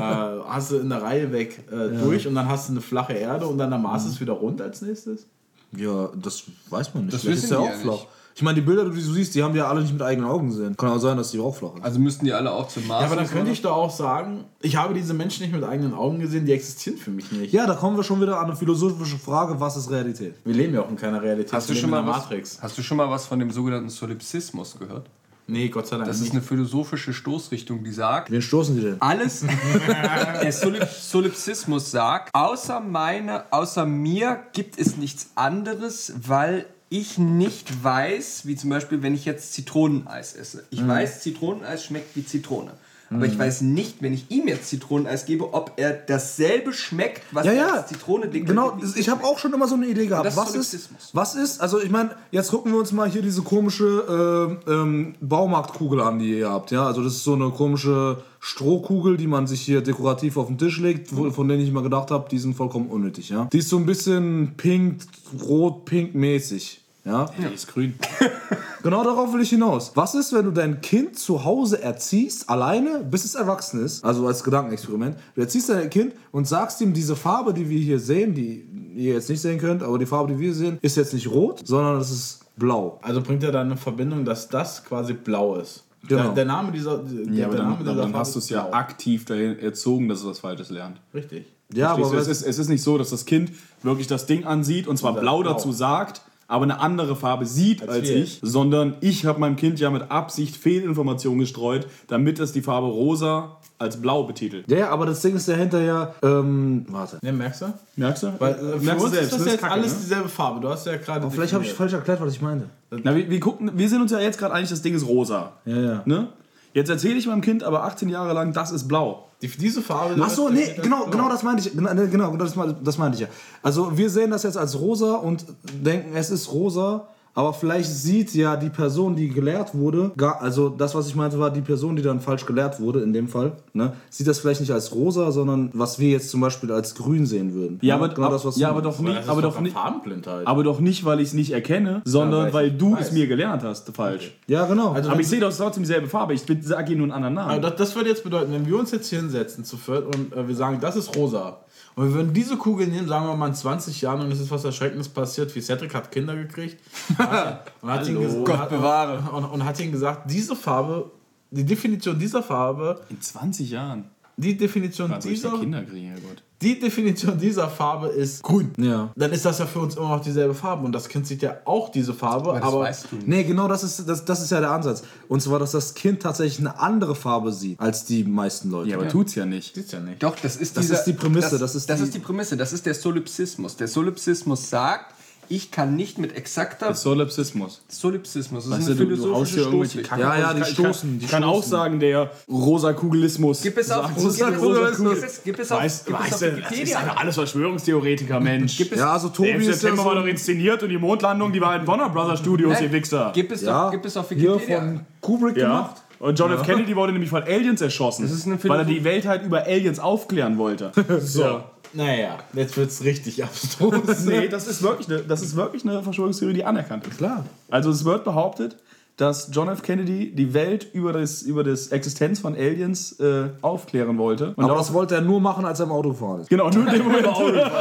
hast du in der Reihe weg äh, durch und dann hast du eine flache Erde und dann der Mars ist wieder rund als nächstes? Ja, das weiß man nicht. Das Vielleicht ist ja auch ja flach. Ich meine, die Bilder, die du siehst, die haben wir ja alle nicht mit eigenen Augen gesehen. Kann auch sein, dass die auch flach sind. Also müssten die alle auch zum Mars. Ja, aber dann könnte ich doch auch sagen, ich habe diese Menschen nicht mit eigenen Augen gesehen, die existieren für mich nicht. Ja, da kommen wir schon wieder an eine philosophische Frage, was ist Realität? Wir leben ja auch in keiner Realität. Hast du, schon mal in der was, Matrix. hast du schon mal was von dem sogenannten Solipsismus gehört? Nee, Gott sei Dank Das ist nicht. eine philosophische Stoßrichtung, die sagt, Wen stoßen die denn? alles, der Solip Solipsismus sagt, außer, meine, außer mir gibt es nichts anderes, weil ich nicht weiß, wie zum Beispiel, wenn ich jetzt Zitroneneis esse. Ich Mhm. weiß, Zitroneneis schmeckt wie Zitrone. Aber ich weiß nicht, wenn ich ihm jetzt Zitroneneis gebe, ob er dasselbe schmeckt, was Ja, er ja. als Zitrone deklariert. Genau, ich habe auch schon immer so eine Idee gehabt. das ist Was ist, was ist, also ich meine, jetzt gucken wir uns mal hier diese komische äh, ähm, Baumarktkugel an, die ihr habt. Ja, also das ist so eine komische Strohkugel, die man sich hier dekorativ auf den Tisch legt, wo, von denen ich immer gedacht habe, die sind vollkommen unnötig. Ja, die ist so ein bisschen pink, rot, pink mäßig. Ja, Die ist grün. Genau darauf will ich hinaus. Was ist, wenn du dein Kind zu Hause erziehst, alleine, bis es erwachsen ist, also als Gedankenexperiment, du erziehst dein Kind und sagst ihm, diese Farbe, die wir hier sehen, die ihr jetzt nicht sehen könnt, aber die Farbe, die wir sehen, ist jetzt nicht rot, sondern es ist blau. Also bringt er dann eine Verbindung, dass das quasi blau ist. Genau. Der, der Name dieser, der, Ja, aber der Name dann, dieser dann hast du es ist ja aktiv dahin erzogen, dass es was Falsches lernt. Richtig. Ja, Verstehst aber es, ist, es ist nicht so, dass das Kind wirklich das Ding ansieht und zwar blau blau. dazu sagt, aber eine andere Farbe sieht als, Als ich, sondern ich habe meinem Kind ja mit Absicht Fehlinformationen gestreut, damit es die Farbe rosa als blau betitelt. ja, aber das Ding ist dahinter ja, ähm, warte. Ja, merkst du? Merkst du? Weil, äh, für Merkst du uns ist das ne? jetzt Kacke, alles ne? dieselbe Farbe. Du hast ja gerade. Aber vielleicht habe ich falsch erklärt, was ich meinte. Na, wir, wir, gucken, wir sind uns ja jetzt gerade einig, das Ding ist rosa. Ja, ja. Ne? Jetzt erzähle ich meinem Kind aber 18 Jahre lang, das ist blau. Die, diese Farbe. Ach so, nee, genau, das- genau das meinte ich. Genau, genau das, das meinte ich ja. Also wir sehen das jetzt als rosa und denken, es ist rosa, aber vielleicht sieht ja die Person, die gelehrt wurde, gar, also das, was ich meinte, war die Person, die dann falsch gelehrt wurde, in dem Fall, ne, sieht das vielleicht nicht als rosa, sondern was wir jetzt zum Beispiel als grün sehen würden. Ja, Ne? aber, genau das, was ja, du aber doch nicht, ist aber doch doch nicht, Farbenblindheit. aber doch nicht, weil ich es nicht erkenne, sondern weil weil, ich du weiß. es mir gelernt hast, falsch. Ja, genau. Also Aber ich sehe doch trotzdem dieselbe Farbe. Ich sage ihr nur einen anderen Aber Namen. das, das würde jetzt bedeuten, wenn wir uns jetzt hier hinsetzen zu viert und äh, wir sagen, das ist rosa. Und wir würden diese Kugel nehmen, sagen wir mal in 20 Jahren und es ist was Erschreckendes passiert, wie Cedric hat Kinder gekriegt. und hat, und hat, ihn, Gott bewahre. und, und hat ihm gesagt, diese Farbe, die Definition dieser Farbe, In 20 Jahren. die Definition ich dieser, Kinder kriegen, Herrgott? Die Definition dieser Farbe ist grün. Ja. Dann ist das ja für uns immer noch dieselbe Farbe und das Kind sieht ja auch diese Farbe, das aber weißt du nicht. Nee, genau das ist, das, das ist ja der Ansatz. Und zwar, dass das Kind tatsächlich eine andere Farbe sieht als die meisten Leute. Ja, aber tut's ja nicht. sieht's ja nicht. Doch, das ist Das dieser, ist die Prämisse, Das, das ist das die- ist die Prämisse. Das ist der Solipsismus. Der Solipsismus sagt, ich kann nicht mit exakter Solipsismus. Solipsismus. Das Weißt ist du, eine du, du philosophische hier irgendwelche Stoßrichtung. Ja, ja, die Ich kann- stoßen, Ich die kann auch sagen, der Rosakugelismus. Gib es auf, sagt- gib es, Rosa- gib es, gib es auf, Weißt, gib es weißt auf du, das ist einfach alles Verschwörungstheoretiker, Mensch. Gib es, Ja, also Der Tobi 11. ist ja September so war doch inszeniert und die Mondlandung, die war in Warner Brothers Studios, ihr Wichser. gib es, ja, auf, gib es auf hier Wikipedia. von Kubrick Ja. gemacht. Und John F. Kennedy wurde nämlich von Aliens erschossen, Das ist eine weil er die Welt halt über Aliens aufklären wollte. So. Naja, jetzt wird's richtig abstrus. Nee, das ist, wirklich eine, das ist wirklich eine Verschwörungstheorie, die anerkannt ist. Klar. Also es wird behauptet, dass John F. Kennedy die Welt über das, über das Existenz von Aliens äh, aufklären wollte. Und Aber das wollte er nur machen, als er im Auto gefahren ist. genau, nur in dem Moment.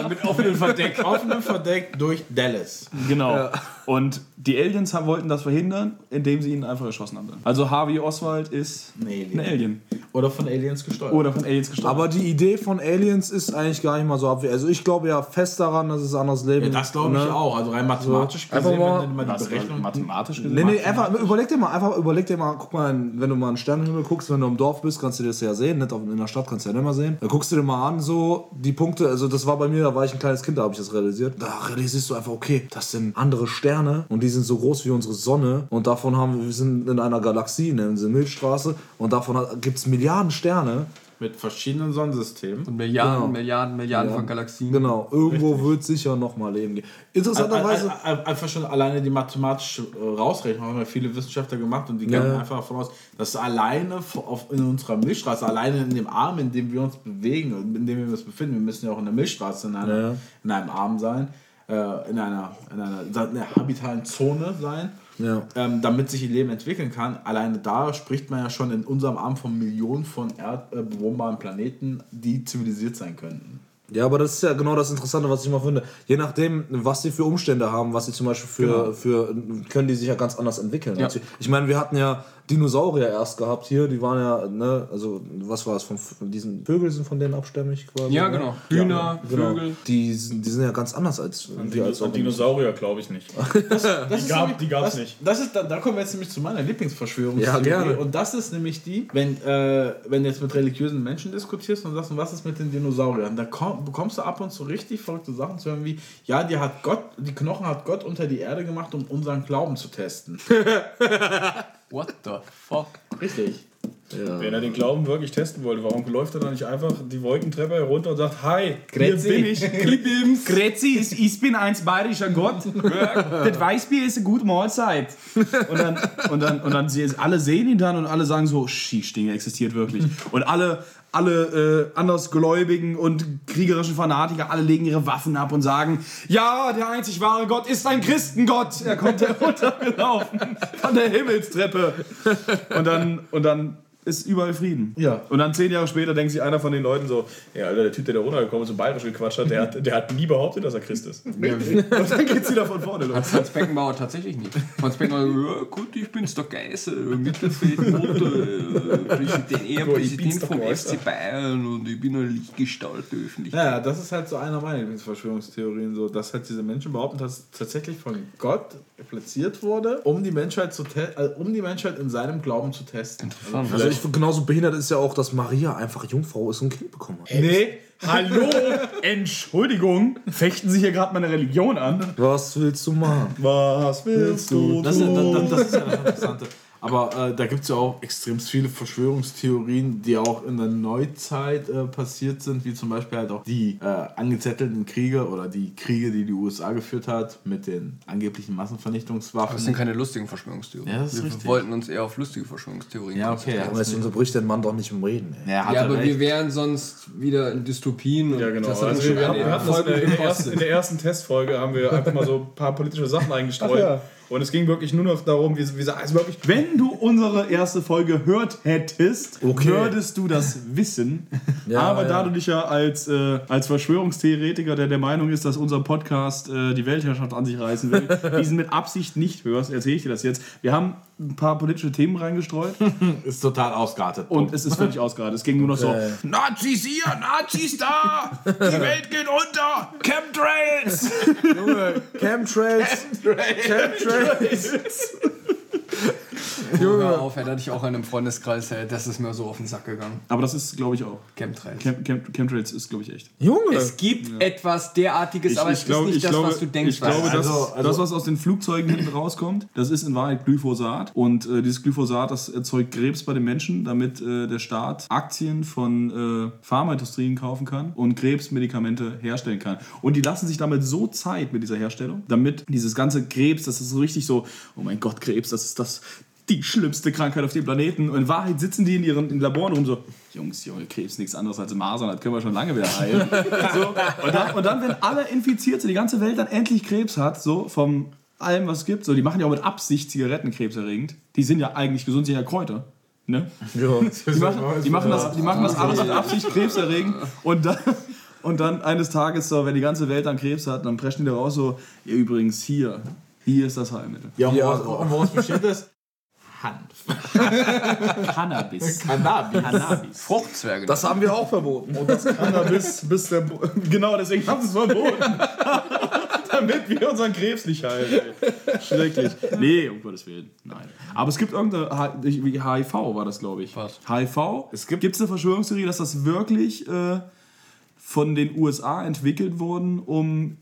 mit offenem Verdeck. offenem Verdeck durch Dallas. Genau. Und die Aliens haben, wollten das verhindern, indem sie ihn einfach erschossen haben. Also Harvey Oswald ist Ein Alien. ein Alien. Oder von Aliens gesteuert. Oder von Aliens gestorben. Aber die Idee von Aliens ist eigentlich gar nicht mal so abwegig. Also ich glaube ja fest daran, dass es anderes Leben ja, das glaube ich ne? auch. Also rein mathematisch Einfach gesehen, mal- wenn du mal die Berechnung... mathematisch gesehen? Nee, nee, einfach überleg dir mal, einfach überleg dir mal, guck mal, wenn du mal einen Sternenhimmel guckst, wenn du im Dorf bist, kannst du das ja sehen, nicht in der Stadt kannst du ja nicht mehr sehen. Da guckst du dir mal an, so die Punkte, also das war bei mir, da war ich ein kleines Kind, da habe ich das realisiert. Da realisierst du einfach, okay, das sind andere Sterne und die sind so groß wie unsere Sonne und davon haben wir, wir sind in einer Galaxie, nennen sie Milchstraße und davon gibt es Milliarden Sterne. Mit verschiedenen Sonnensystemen. Und Milliarden, Genau. Milliarden, Milliarden von Galaxien. Genau, irgendwo wird sicher noch mal Leben geben. Interessanterweise. Ein- ein- ein- Einfach schon alleine die mathematische äh, Rausrechnung haben ja viele Wissenschaftler gemacht und die gehen Ja. einfach davon aus, dass alleine auf, in unserer Milchstraße, alleine in dem Arm, in dem wir uns bewegen und in dem wir uns befinden, wir müssen ja auch in der Milchstraße in, einer, Ja. in einem Arm sein, äh, in, einer, in, einer, in einer habitalen Zone sein. Ja. Ähm, damit sich ihr Leben entwickeln kann. Alleine da spricht man ja schon in unserem Arm von Millionen von erdbewohnbaren Planeten, die zivilisiert sein könnten. Ja, aber das ist ja genau das Interessante, was ich immer finde. Je nachdem, was sie für Umstände haben, was sie zum Beispiel für, für können die sich ja ganz anders entwickeln. Ja. Ich meine, wir hatten ja Dinosaurier erst gehabt hier, die waren ja, ne, also was war es, von, von diesen Vögel sind von denen abstämmig quasi. Ja, ne? genau. Hühner, Genau. Vögel. Die, sind- die sind ja ganz anders als wir als Organismen. Dinosaurier glaube ich nicht. Das ist gab- nämlich- die gab's das, nicht. Das ist, da, da kommen wir jetzt nämlich zu meiner Lieblingsverschwörungstheorie. Ja, gerne. Und das ist nämlich die, wenn, äh, wenn du jetzt mit religiösen Menschen diskutierst und sagst, und was ist mit den Dinosauriern, da komm, bekommst du ab und zu richtig verrückte Sachen zu hören, wie, ja, die hat Gott, die Knochen hat Gott unter die Erde gemacht, um unseren Glauben zu testen. What the fuck? Richtig. Wenn er den Glauben wirklich testen wollte, warum läuft er dann nicht einfach die Wolkentreppe herunter und sagt, Hi, Grüezi. hier bin ich. Grüezi, ich, ich bin ein bayerischer Gott. das Weißbier ist eine gute Mahlzeit. Und dann, und dann, und dann sie, alle sehen ihn dann und alle sagen so, Schießdinge existiert wirklich. Und alle, alle äh, andersgläubigen und kriegerischen Fanatiker, alle legen ihre Waffen ab und sagen, ja, der einzig wahre Gott ist ein Christengott. Er kommt heruntergelaufen von der Himmelstreppe. Und dann, und dann ist überall Frieden. Ja. Und dann zehn Jahre später denkt sich einer von den Leuten so, ja, Alter, der Typ, der da runtergekommen ist und bayerisch gequatscht hat, der hat, der hat nie behauptet, dass er Christ ist. und dann geht's wieder von vorne los. Hat Franz Beckenbauer tatsächlich nicht. Franz Beckenbauer, ja, gut, ich bin's der Geisel, Mittelfeld, äh, Präsident, eher Präsident vom. FC Bayern und ich bin eine Lichtgestalt der Öffentlichkeit. Ja, das ist halt so einer meiner Lieblingsverschwörungstheorien, so, dass halt diese Menschen behaupten, dass es tatsächlich von Gott platziert wurde, um die Menschheit, zu te äh, um die Menschheit in seinem Glauben zu testen. Interessant. Also ich finde genauso behindert ist ja auch, dass Maria einfach Jungfrau ist und ein Kind bekommen hat. Nee, hallo, Entschuldigung, fechten Sie hier gerade meine Religion an? Was willst du machen? Was willst du Das, ist- das, das ist ja das Interessante. Aber äh, da gibt es ja auch extrem viele Verschwörungstheorien, die auch in der Neuzeit äh, passiert sind, wie zum Beispiel halt auch die äh, angezettelten Kriege oder die Kriege, die die USA geführt hat mit den angeblichen Massenvernichtungswaffen. Das sind keine lustigen Verschwörungstheorien. Ja, das ist wir richtig. wollten uns eher auf lustige Verschwörungstheorien ja, okay. konzentrieren. Aber jetzt unterbricht den Mann doch nicht im Reden. Ey. Ja, hat Ja, er aber recht. wir wären sonst wieder in Dystopien Ja, genau. Also wir, wir hatten das in, der, in, der ersten, in der ersten Testfolge haben wir einfach mal so ein paar politische Sachen eingestreut. Und es ging wirklich nur noch darum, wie, wie also wirklich, wenn du unsere erste Folge gehört hättest, Okay. würdest du das wissen. Ja, Aber ja. da du dich ja als, äh, als Verschwörungstheoretiker, der der Meinung ist, dass unser Podcast äh, die Weltherrschaft an sich reißen will, diesen mit Absicht nicht hörst, erzähle ich dir das jetzt. Wir haben ein paar politische Themen reingestreut Ist total ausgeartet. und es ist völlig ausgerade. Es ging nur noch so. Nazis hier, Nazis da, die Welt geht unter, Chemtrails. Junge, Chemtrails. Chemtrails. Hör auf, ey, da hatte ich auch einen im Freundeskreis, ey, das ist mir so auf den Sack gegangen. Aber das ist, glaube ich, auch. Chemtrails. Chem Chem Chemtrails ist, glaube ich, echt. Junge. Es gibt etwas derartiges, aber es ist nicht das, was du denkst. Ich glaube, was- das, Also- also- das, was aus den Flugzeugen hinten rauskommt, das ist in Wahrheit Glyphosat. Und äh, dieses Glyphosat, das erzeugt Krebs bei den Menschen, damit äh, der Staat Aktien von äh, Pharmaindustrien kaufen kann und Krebsmedikamente herstellen kann. Und die lassen sich damit so Zeit mit dieser Herstellung, damit dieses ganze Krebs, das ist so richtig so, oh mein Gott, Krebs, das ist das die schlimmste Krankheit auf dem Planeten. Und in Wahrheit sitzen die in ihren in Laboren rum so, Jungs, Junge, Krebs nichts anderes als Masern, das können wir schon lange wieder heilen. so, und, dann, und dann, wenn alle infiziert sind, die ganze Welt dann endlich Krebs hat, so vom allem, was es gibt, so, die machen ja auch mit Absicht Zigaretten krebserregend. Die sind ja eigentlich gesund, sind ja Kräuter. Ne? Ja. Die machen, die, machen das, die machen das alles mit Absicht krebserregend und dann, und dann eines Tages, so, wenn die ganze Welt dann Krebs hat, dann preschen die da raus so, ja, übrigens hier, hier ist das Heilmittel. Ja, und Ja. woraus, und woraus besteht das? Hanf. Cannabis. Cannabis. Cannabis. Fruchtzwerge. Das haben wir auch verboten. Und das Cannabis bis der. Bo genau, deswegen haben sie es verboten. Damit wir unseren Krebs nicht heilen. Ey. Schrecklich. Nee, um Gottes Willen. Nein. Aber es gibt irgendeine. H- wie HIV war das, glaube ich. Was? HIV. Es gibt- Gibt es eine Verschwörungstheorie, dass das wirklich äh, von den USA entwickelt wurden, um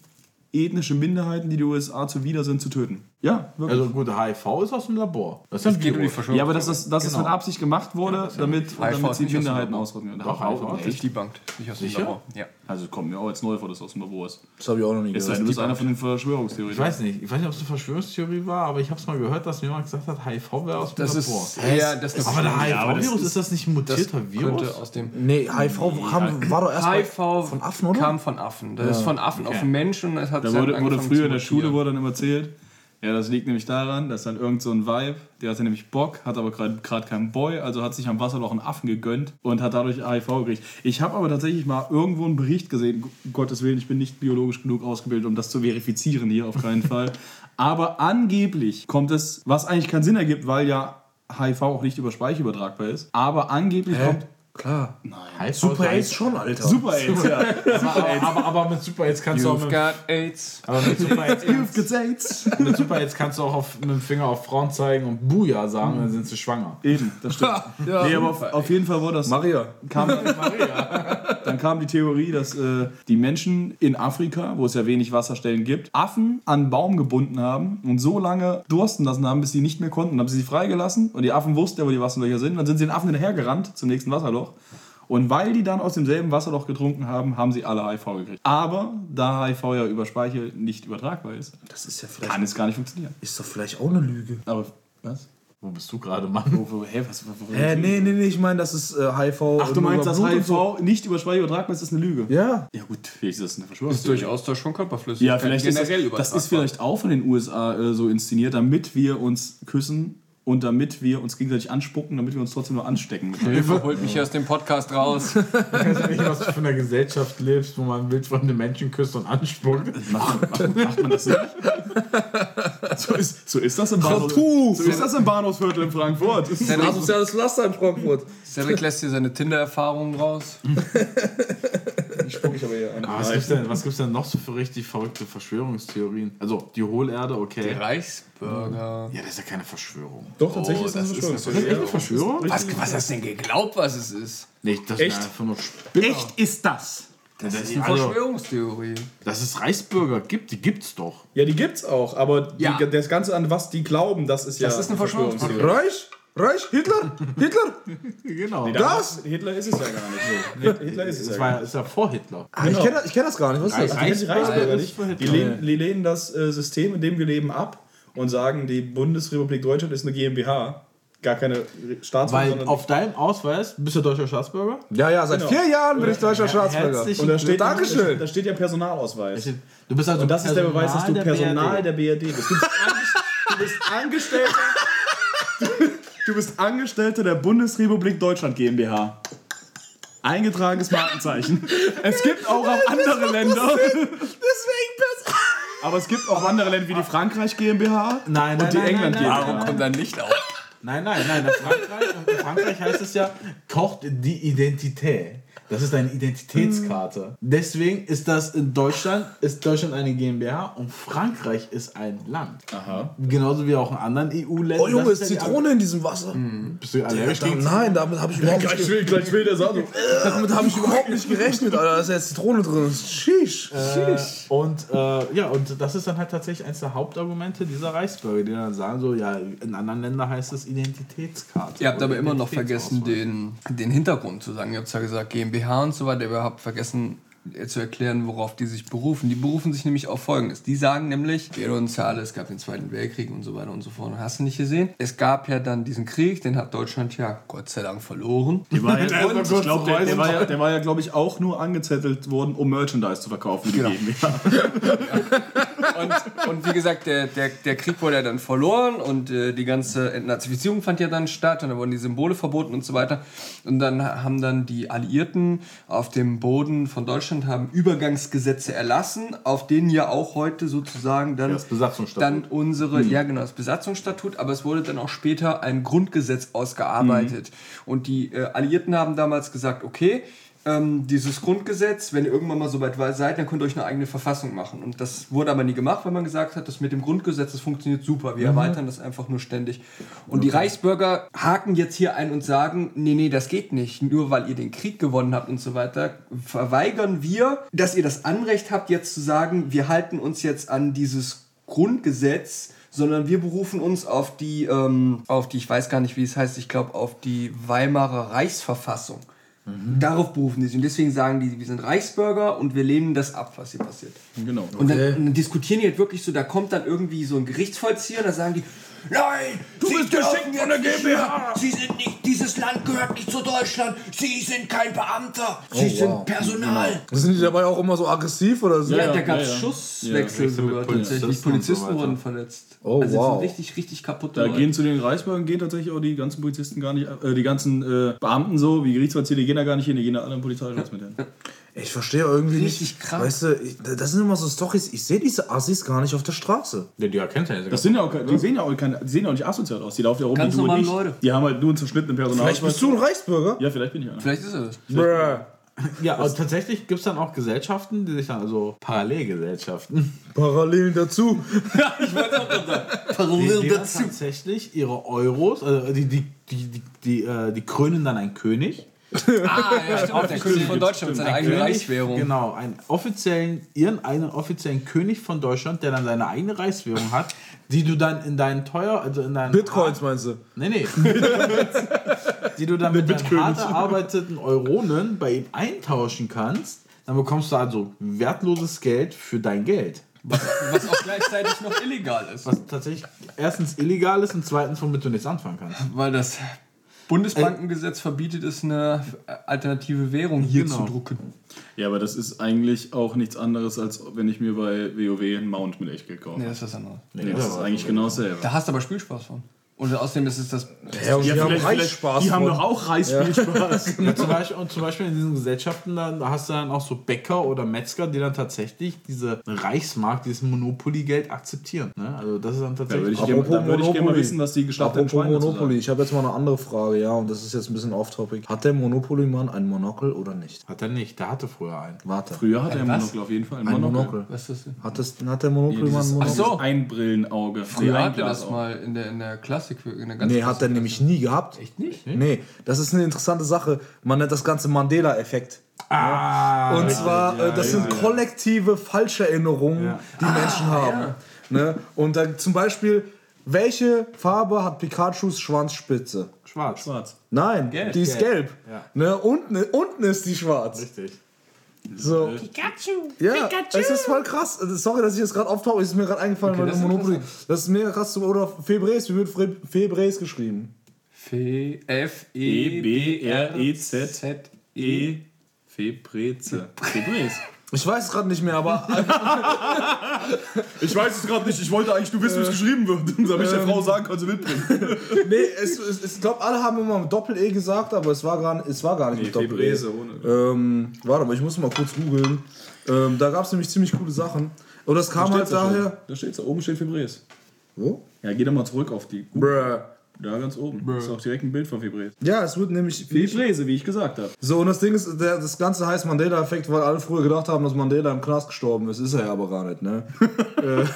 ethnische Minderheiten, die die USA zuwider sind, zu töten? Ja, wirklich. Also gut, HIV ist aus dem Labor. Das ist geht um die. Verschwörung. ja, aber dass das, dass es Genau. mit Absicht gemacht wurde, damit, HIV damit ist sie nicht Minderheiten können. Doch, HIV echt? Echt debunked. Nicht aus dem Sicher? Labor. Ja. Also kommt mir auch jetzt neu vor, dass es aus dem Labor ist. Das habe ich auch noch nie Es sei gehört. du bist einer von den Verschwörungstheorien. Ich weiß nicht, ich weiß nicht, ob es eine Verschwörungstheorie war, aber ich habe es mal gehört, dass mir jemand gesagt hat, HIV wäre aus dem Das Labor. ist, ja, das ist aber der aber das HIV-Virus, ist- ist das nicht ein mutierter Virus? könnte aus dem Nee, HIV kam, war doch erst mal HIV von Affen, oder? kam von Affen. Das ist von Affen auf den Menschen und es hat Da dann wurde, früher in der Schule wurde dann immer erzählt, ja, das liegt nämlich daran, dass dann irgend so ein Vibe, der hatte nämlich Bock, hat aber gerade keinen Boy, also hat sich am Wasserloch einen Affen gegönnt und hat dadurch HIV gekriegt. Ich habe aber tatsächlich mal irgendwo einen Bericht gesehen, um Gottes Willen, ich bin nicht biologisch genug ausgebildet, um das zu verifizieren hier, auf keinen Fall. Aber angeblich kommt es, was eigentlich keinen Sinn ergibt, weil ja HIV auch nicht über Speichel übertragbar ist, aber angeblich kommt Klar. HIV Super AIDS schon, Alter. Super AIDS, ja. aber, aber, aber mit Super AIDS kannst du auch You've mit, got AIDS. aber mit Super AIDS, You've got AIDS. mit Super AIDS kannst du auch auf, mit dem Finger auf Frauen zeigen und Buja sagen, dann sind sie schwanger. Eben, das stimmt. nee, aber auf, auf jeden Fall war das. Maria. kam, dann kam die Theorie, dass äh, die Menschen in Afrika, wo es ja wenig Wasserstellen gibt, Affen an einen Baum gebunden haben und so lange dursten lassen haben, bis sie nicht mehr konnten. Dann haben sie sie freigelassen und die Affen wussten ja, wo die Wasserlöcher sind. Dann sind sie den Affen hinterhergerannt zum nächsten Wasserloch. Und weil die dann aus demselben Wasserloch getrunken haben, haben sie alle HIV gekriegt. Aber da HIV ja über Speichel nicht übertragbar ist, Das ist ja vielleicht. kann es gar nicht funktionieren. Ist doch vielleicht auch eine Lüge. Aber was? Wo bist du gerade, Mann? Wo, wo, hä, was, wo, Hä, nee, nee, nee, ich meine, das ist äh, HIV. Ach, du meinst, über dass HIV so. nicht über Speichel übertragbar ist, ist eine Lüge? Ja. Ja gut, vielleicht ist das eine Ist Verschwörungstheorie. durchaus das schon Körperflüssigkeit. Ja, vielleicht ist das, generell das ist vielleicht auch von den USA äh, so inszeniert, damit wir uns küssen und damit wir uns gegenseitig anspucken, damit wir uns trotzdem nur anstecken. Hilfe, holt mich hier aus dem Podcast raus. Ich weiß nicht, was du von einer Gesellschaft lebst, wo man wildfremde Menschen küsst und anspuckt. macht, macht, macht man das nicht? So ist, so ist das im Bahnhof, Puh. so ist das im Bahnhofsviertel in Frankfurt. Cedric, Asoziales Pflaster in Frankfurt. Cedric lässt hier seine Tinder-Erfahrungen raus. spuck ich aber hier an. Aber was gibt's, denn, was gibt's denn noch so für richtig verrückte Verschwörungstheorien? Also, die Hohlerde, okay. Reichsbürger. Ja, das ist ja keine Verschwörung. Doch, tatsächlich Oh, ist das, das eine ist eine Verschwörungstheorie. Echt eine Verschwörung? Was, was hast du denn geglaubt, was es ist? Nee, das Echt? ist einfach nur Spinner. Echt ist das? Das Das ist eine also, Verschwörungstheorie. dass es Reichsbürger gibt, die gibt's doch. Ja, die gibt's auch, aber die, Ja. das Ganze, an was die glauben, das ist ja Das ist eine Verschwörungstheorie. Reich? Reich? Hitler? Hitler? Genau. Das? Hitler ist es ja gar nicht. Hitler ist es Das ja war, gar ja- ist ja vor Hitler. Ah, ich kenne ich kenn das gar nicht. Was ist das? nicht. Die die Reichsbürger Reich- nicht. Reich- Die lehnen, die lehnen das äh, System, in dem wir leben, ab und sagen, die Bundesrepublik Deutschland ist eine GmbH. Gar keine Staatsform, Weil sondern auf deinem Ausweis bist du deutscher Staatsbürger. Ja, ja, seit Genau. vier Jahren bin ich deutscher Staatsbürger. Herzlich- Und da steht, Dankeschön. Da steht ja Personalausweis. Du bist also Und das ist der Beweis, dass du der Personal BRD. der BRD bist. Du bist eigentlich, du bist Angestellter. Du, bist Angestellter der Bundesrepublik Deutschland GmbH. Eingetragenes Markenzeichen. Es gibt auch auf andere Länder. Deswegen Aber es gibt auch andere Länder wie die Frankreich GmbH Nein, und die nein, England nein, nein. GmbH. Warum kommt da Licht auf? Nein, nein, nein. In Frankreich, in Frankreich heißt es ja, kocht die Identität. Das ist eine Identitätskarte. Deswegen ist das in Deutschland, ist Deutschland eine GmbH und Frankreich ist ein Land. Aha. Genauso wie auch in anderen EU-Ländern. Oh Junge, Das ist ja Zitrone in diesem Wasser. Bist du allergisch Da, gegen nein, damit habe ich überhaupt nicht Gleich will, gleich will der Sado. Damit habe ich überhaupt nicht gerechnet, Alter. Da ist ja jetzt Zitrone drin. Sheesh. Äh, und äh, ja, und das ist dann halt tatsächlich eines der Hauptargumente dieser Reichsbürger, die dann sagen so, ja, in anderen Ländern heißt es Identitätskarte. Ihr habt aber immer noch vergessen, den, den Hintergrund zu sagen. Ihr habt zwar gesagt GmbH und so weiter, habt vergessen äh, zu erklären, worauf die sich berufen. Die berufen sich nämlich auf Folgendes. Die sagen nämlich, wir erinnern uns ja alle, es gab den Zweiten Weltkrieg und so weiter und so fort. Hast du nicht gesehen? Es gab ja dann diesen Krieg, den hat Deutschland ja Gott sei Dank verloren. War ja, ich glaub, der, war ja, der war ja glaube ich, auch nur angezettelt worden, um Merchandise zu verkaufen. Die Genau. GmbH. Und, und wie gesagt, der, der, der Krieg wurde ja dann verloren und äh, die ganze Entnazifizierung fand ja dann statt und dann wurden die Symbole verboten und so weiter. Und dann haben dann die Alliierten auf dem Boden von Deutschland haben Übergangsgesetze erlassen, auf denen ja auch heute sozusagen dann, das Besatzungsstatut. dann unsere, ja genau, das Besatzungsstatut, aber es wurde dann auch später ein Grundgesetz ausgearbeitet. Und die äh, Alliierten haben damals gesagt, okay, ähm, dieses Grundgesetz, wenn ihr irgendwann mal so weit seid, dann könnt ihr euch eine eigene Verfassung machen. Und das wurde aber nie gemacht, weil man gesagt hat, das mit dem Grundgesetz, das funktioniert super. Wir erweitern das einfach nur ständig. Und die Reichsbürger haken jetzt hier ein und sagen, nee, nee, das geht nicht. Nur weil ihr den Krieg gewonnen habt und so weiter, verweigern wir, dass ihr das Anrecht habt, jetzt zu sagen, wir halten uns jetzt an dieses Grundgesetz, sondern wir berufen uns auf die, ähm, auf die, ich weiß gar nicht, wie es heißt, ich glaube, auf die Weimarer Reichsverfassung. Darauf berufen die sich. Und deswegen sagen die, wir sind Reichsbürger und wir lehnen das ab, was hier passiert. Genau. Und dann, und dann diskutieren die halt wirklich so, da kommt dann irgendwie so ein Gerichtsvollzieher, da sagen die, nein, du bist geschickt von der GmbH. Sie sind nicht, dieses Land gehört nicht zu Deutschland, Sie sind kein Beamter, Sie wow. sind Personal. Sind die dabei auch immer so aggressiv oder so? Ja, Ja, da gab es ja, ja. Schusswechsel Ja, sogar tatsächlich. Polizisten so wurden verletzt. Oh, also wow. sind richtig, richtig kaputte Da Leute. gehen zu den Reichsbürgern gehen tatsächlich auch die ganzen Polizisten gar nicht, äh, die ganzen äh, Beamten so, wie Gerichtsvollzieher, die gehen da gar nicht hin, die gehen da alle im Polizeischutz mit hin. Ich verstehe irgendwie Richtig nicht. krass. Weißt du, ich, das sind immer so Stories. Ich sehe diese Assis gar nicht auf der Straße. Ja, die erkennt ja Das sind ja auch, keine- die sehen ja auch, keine, die sehen ja auch nicht asozial aus. Die laufen ja rum Ganz wie du und normale ich. Leute. Die haben halt nur einen zerschnittenen Personal. Vielleicht bist du ein Reichsbürger? Ja, vielleicht bin ich einer. Vielleicht ist er das. Bruh. Ja, und tatsächlich gibt es dann auch Gesellschaften, die sich dann, also Parallelgesellschaften, Parallel dazu. Parallel die dann tatsächlich ihre Euros, also die, die, die, die, die, äh, die krönen dann einen König. Ah, ja, stimmt. Der König von Deutschland mit seiner eigenen Reichswährung. Genau, einen offiziellen, ihren einen offiziellen König von Deutschland, der dann seine eigene Reichswährung hat, die du dann in deinen teuer, also in deinen Bitcoins meinst du? Nee, nee. die du dann mit deinen hart erarbeiteten Euronen bei ihm eintauschen kannst. Dann bekommst du also wertloses Geld für dein Geld. Was, was auch gleichzeitig noch illegal ist. Was tatsächlich erstens illegal ist und zweitens, womit du nichts anfangen kannst. Weil das Bundesbankengesetz verbietet es, eine alternative Währung hier Genau. zu drucken. Ja, aber das ist eigentlich auch nichts anderes, als wenn ich mir bei WoW einen Mount mit Echtgeld kaufe. Nee, das ist was anderes. Nee, das ist eigentlich genau dasselbe. Da hast du aber Spielspaß von. Und außerdem ist es das. Ja, und Ja, die haben vielleicht- vielleicht- Reichsspaß. Die haben doch auch Reisspielspaß. Ja, zum Beispiel, und zum Beispiel in diesen Gesellschaften, da da hast du dann auch so Bäcker oder Metzger, die dann tatsächlich diese Reichsmark, dieses Monopoly-Geld akzeptieren. Ne? Also das ist dann Da würde tatsächlich. ich, gerne- Apropos da würde ich gerne mal Monopoly. wissen, was die Schweine dazu Monopoly, ich habe jetzt mal eine andere Frage, ja, und das ist jetzt ein bisschen off-topic. Hat der Monopoly-Mann ein Monokel oder nicht? Hat er nicht, der hatte früher einen. Warte. Früher hatte er was? Monokel auf jeden Fall. Ein Ein Monokel. Monokel. Was ist das denn? Hat, das, hat der Monopoly-Mann ein Dieses, Monokel? Ach so. Einbrillenauge. Früher hatte das mal in der, in der Klassik. Der ganz Nee, hat er nämlich nie gehabt. Echt nicht? Nee, das ist eine interessante Sache. Man nennt das Ganze Mandela-Effekt. Ah, Und zwar, äh, das sind kollektive Falscherinnerungen, die Menschen haben. Ne? Und dann zum Beispiel, welche Farbe hat Pikachus Schwanzspitze? schwarz. Schwarz. Nein, die ist gelb. Ja. Ne? Unten, unten ist die schwarz. Richtig. So. Ja, es ist voll krass. Sorry, dass ich das gerade auftauche. Es ist mir gerade eingefallen, weil das das ist Monopoly. Das ist mega krass. Oder Febres, wie wird Febres geschrieben? F, F, E, E, B, R, E, Z, Z, E, Febreze. Febres. Ich weiß es gerade nicht mehr, aber Ich weiß es gerade nicht. Ich wollte eigentlich nur wissen, wie es geschrieben wird. Damit ich der Frau sagen kann, sie mitbringen. nee, es, es, ich glaube, alle haben immer Doppel-E gesagt, aber es war gar nicht, es war gar nicht mit Doppel-E. ohne. Ähm, warte mal, ich muss mal kurz googeln. Ähm, da gab es nämlich ziemlich coole Sachen. Und das kam halt daher. Da steht da oben steht Fibres. Wo? Ja, geh doch mal zurück auf die. Bruh. Da ganz oben. Ist auch direkt ein Bild von Fibres. Ja, es wird nämlich. Fibrese, wie ich gesagt habe. So, und das Ding ist, der, das Ganze heißt Mandela-Effekt, weil alle früher gedacht haben, dass Mandela im Knast gestorben ist. Ist er ja aber gar nicht, ne?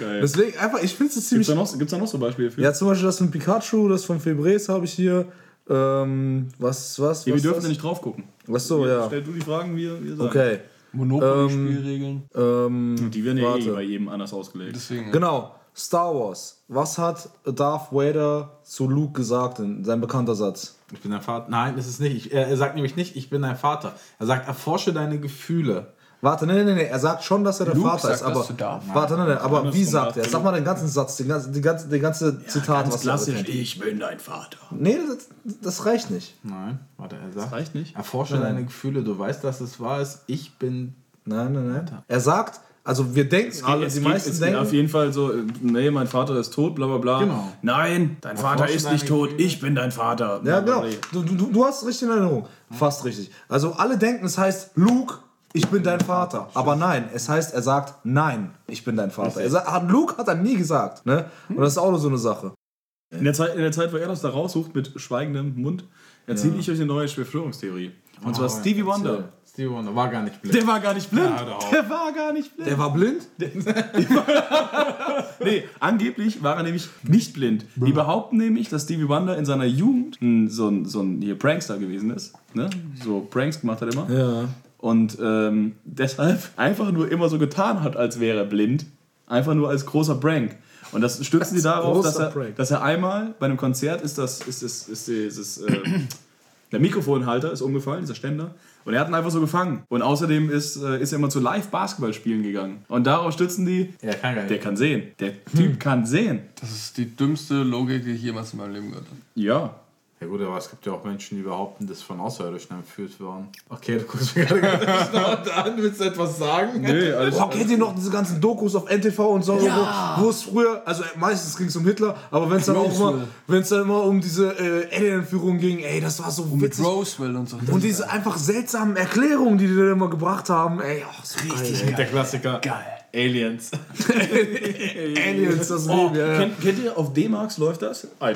Geil. Deswegen einfach, ich finde es Gibt's ziemlich. da, noch, gibt's da noch so Beispiele für? Ja, zum Beispiel das von Pikachu, das von Febres habe ich hier. Ähm, was, was, Ja, wir was? dürfen das? ja nicht drauf gucken. Was so, ja. Stell du die Fragen, wir, wir sagen. Okay. Monopoly-Spielregeln. Ähm, Die werden ja eh bei jedem anders ausgelegt. Deswegen. Genau. Star Wars. Was hat Darth Vader zu Luke gesagt in sein bekannter Satz? Ich bin dein Vater. Nein, das ist nicht. Ich, er, er sagt nämlich nicht, ich bin dein Vater. Er sagt, erforsche deine Gefühle. Warte, nee, nee, nee, er sagt schon, dass er der Luke Vater sagt ist, das aber. zu Darth. Warte, nee, nee, aber wie sagt er? sagt Sag mal den ganzen Satz, den ganzen, die ganze, die ganze Zitat, was er kennt. ich bin dein Vater. Nee, das, das reicht nicht. Nein, warte, er sagt. reicht nicht? Erforsche deine Gefühle. Du weißt, dass es wahr ist. Ich bin. Nein, nein, nein. Er sagt, also wir denken alle, es die geht, meisten geht denken. auf jeden Fall so, nee, mein Vater ist tot, bla bla bla. Genau. Nein, dein Vater Erforsche ist nicht tot, ich bin dein Vater. Ja, genau. Du, du, du hast richtig in Erinnerung. Fast richtig. Also alle denken, es heißt Luke, ich bin dein Vater. Aber nein, es heißt, er sagt nein, ich bin dein Vater. Er sagt, hat- Luke hat er nie gesagt. Ne? Und das ist auch nur so eine Sache. In der, Zeit, in der Zeit, wo er das da raussucht mit schweigendem Mund, erzähle ich euch eine neue Verschwörungstheorie. Und zwar Stevie Wonder. Stevie Wonder war gar nicht blind. Der war gar nicht blind. Ja, der war gar nicht blind. Der war blind? Nee, angeblich war er nämlich nicht blind. Die behaupten nämlich, dass Stevie Wonder in seiner Jugend so ein, so ein hier Prankster gewesen ist. Ne? So Pranks gemacht hat immer. Ja. Und ähm, deshalb einfach nur immer so getan hat, als wäre er blind. Einfach nur als großer Prank. Und das stützen sie darauf, dass er, dass er einmal bei einem Konzert ist das, ist das, ist dieses, äh, der Mikrofonhalter ist umgefallen, dieser Ständer. Und er hat ihn einfach so gefangen. Und außerdem ist, äh, ist er immer zu Live-Basketballspielen gegangen. Und darauf stützen die, Er kann gar nicht. der kann sehen. Der Typ kann sehen. Das ist die dümmste Logik, die ich jemals in meinem Leben gehört habe. Ja. Ja gut, aber es gibt ja auch Menschen, die behaupten, dass von Außerirdischen entführt worden. Okay, du guckst mir gerade ganz an. Willst du etwas sagen? Nee, alles, Boah, kennt ihr noch diese ganzen Dokus auf NTV und so, wo, wo es früher, also meistens ging es um Hitler, aber wenn es dann auch immer, wenn es dann immer um diese äh, Alien-Entführung ging, ey, das war so Mit witzig. Roswell und so. Und diese einfach seltsamen Erklärungen, die die dann immer gebracht haben, ey, oh, so Richtig geil. Der Klassiker. geil. Aliens. Aliens, das Oh, Leben, ja, ja. kennt, kennt ihr, auf D-Max läuft das? Äh,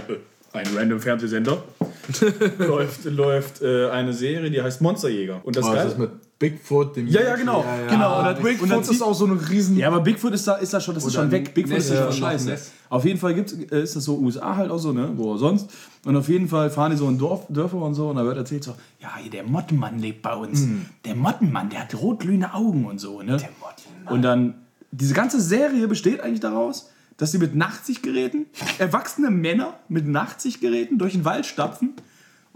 ein random Fernsehsender. läuft läuft äh, eine Serie, die heißt Monsterjäger. Und das Oh, das ist mit Bigfoot, dem Ja, ja, genau. genau. Und dann, und Bigfoot dann ist auch so eine riesen... Ja, aber Bigfoot ist da, ist da schon, das ist schon weg. Bigfoot ist Nessie ja schon scheiße. Ness. Auf jeden Fall gibt's, äh, ist das so USA halt auch so, ne? Wo sonst. Und auf jeden Fall fahren die so in Dorf, Dörfer und so und da wird erzählt so, ja, hier der Mottenmann lebt bei uns. Der Mottenmann, der hat rotglühende Augen und so, ne? Der Mottenmann. Und dann, diese ganze Serie besteht eigentlich daraus, dass sie mit Nachtsichtgeräten, erwachsene Männer mit Nachtsichtgeräten durch den Wald stapfen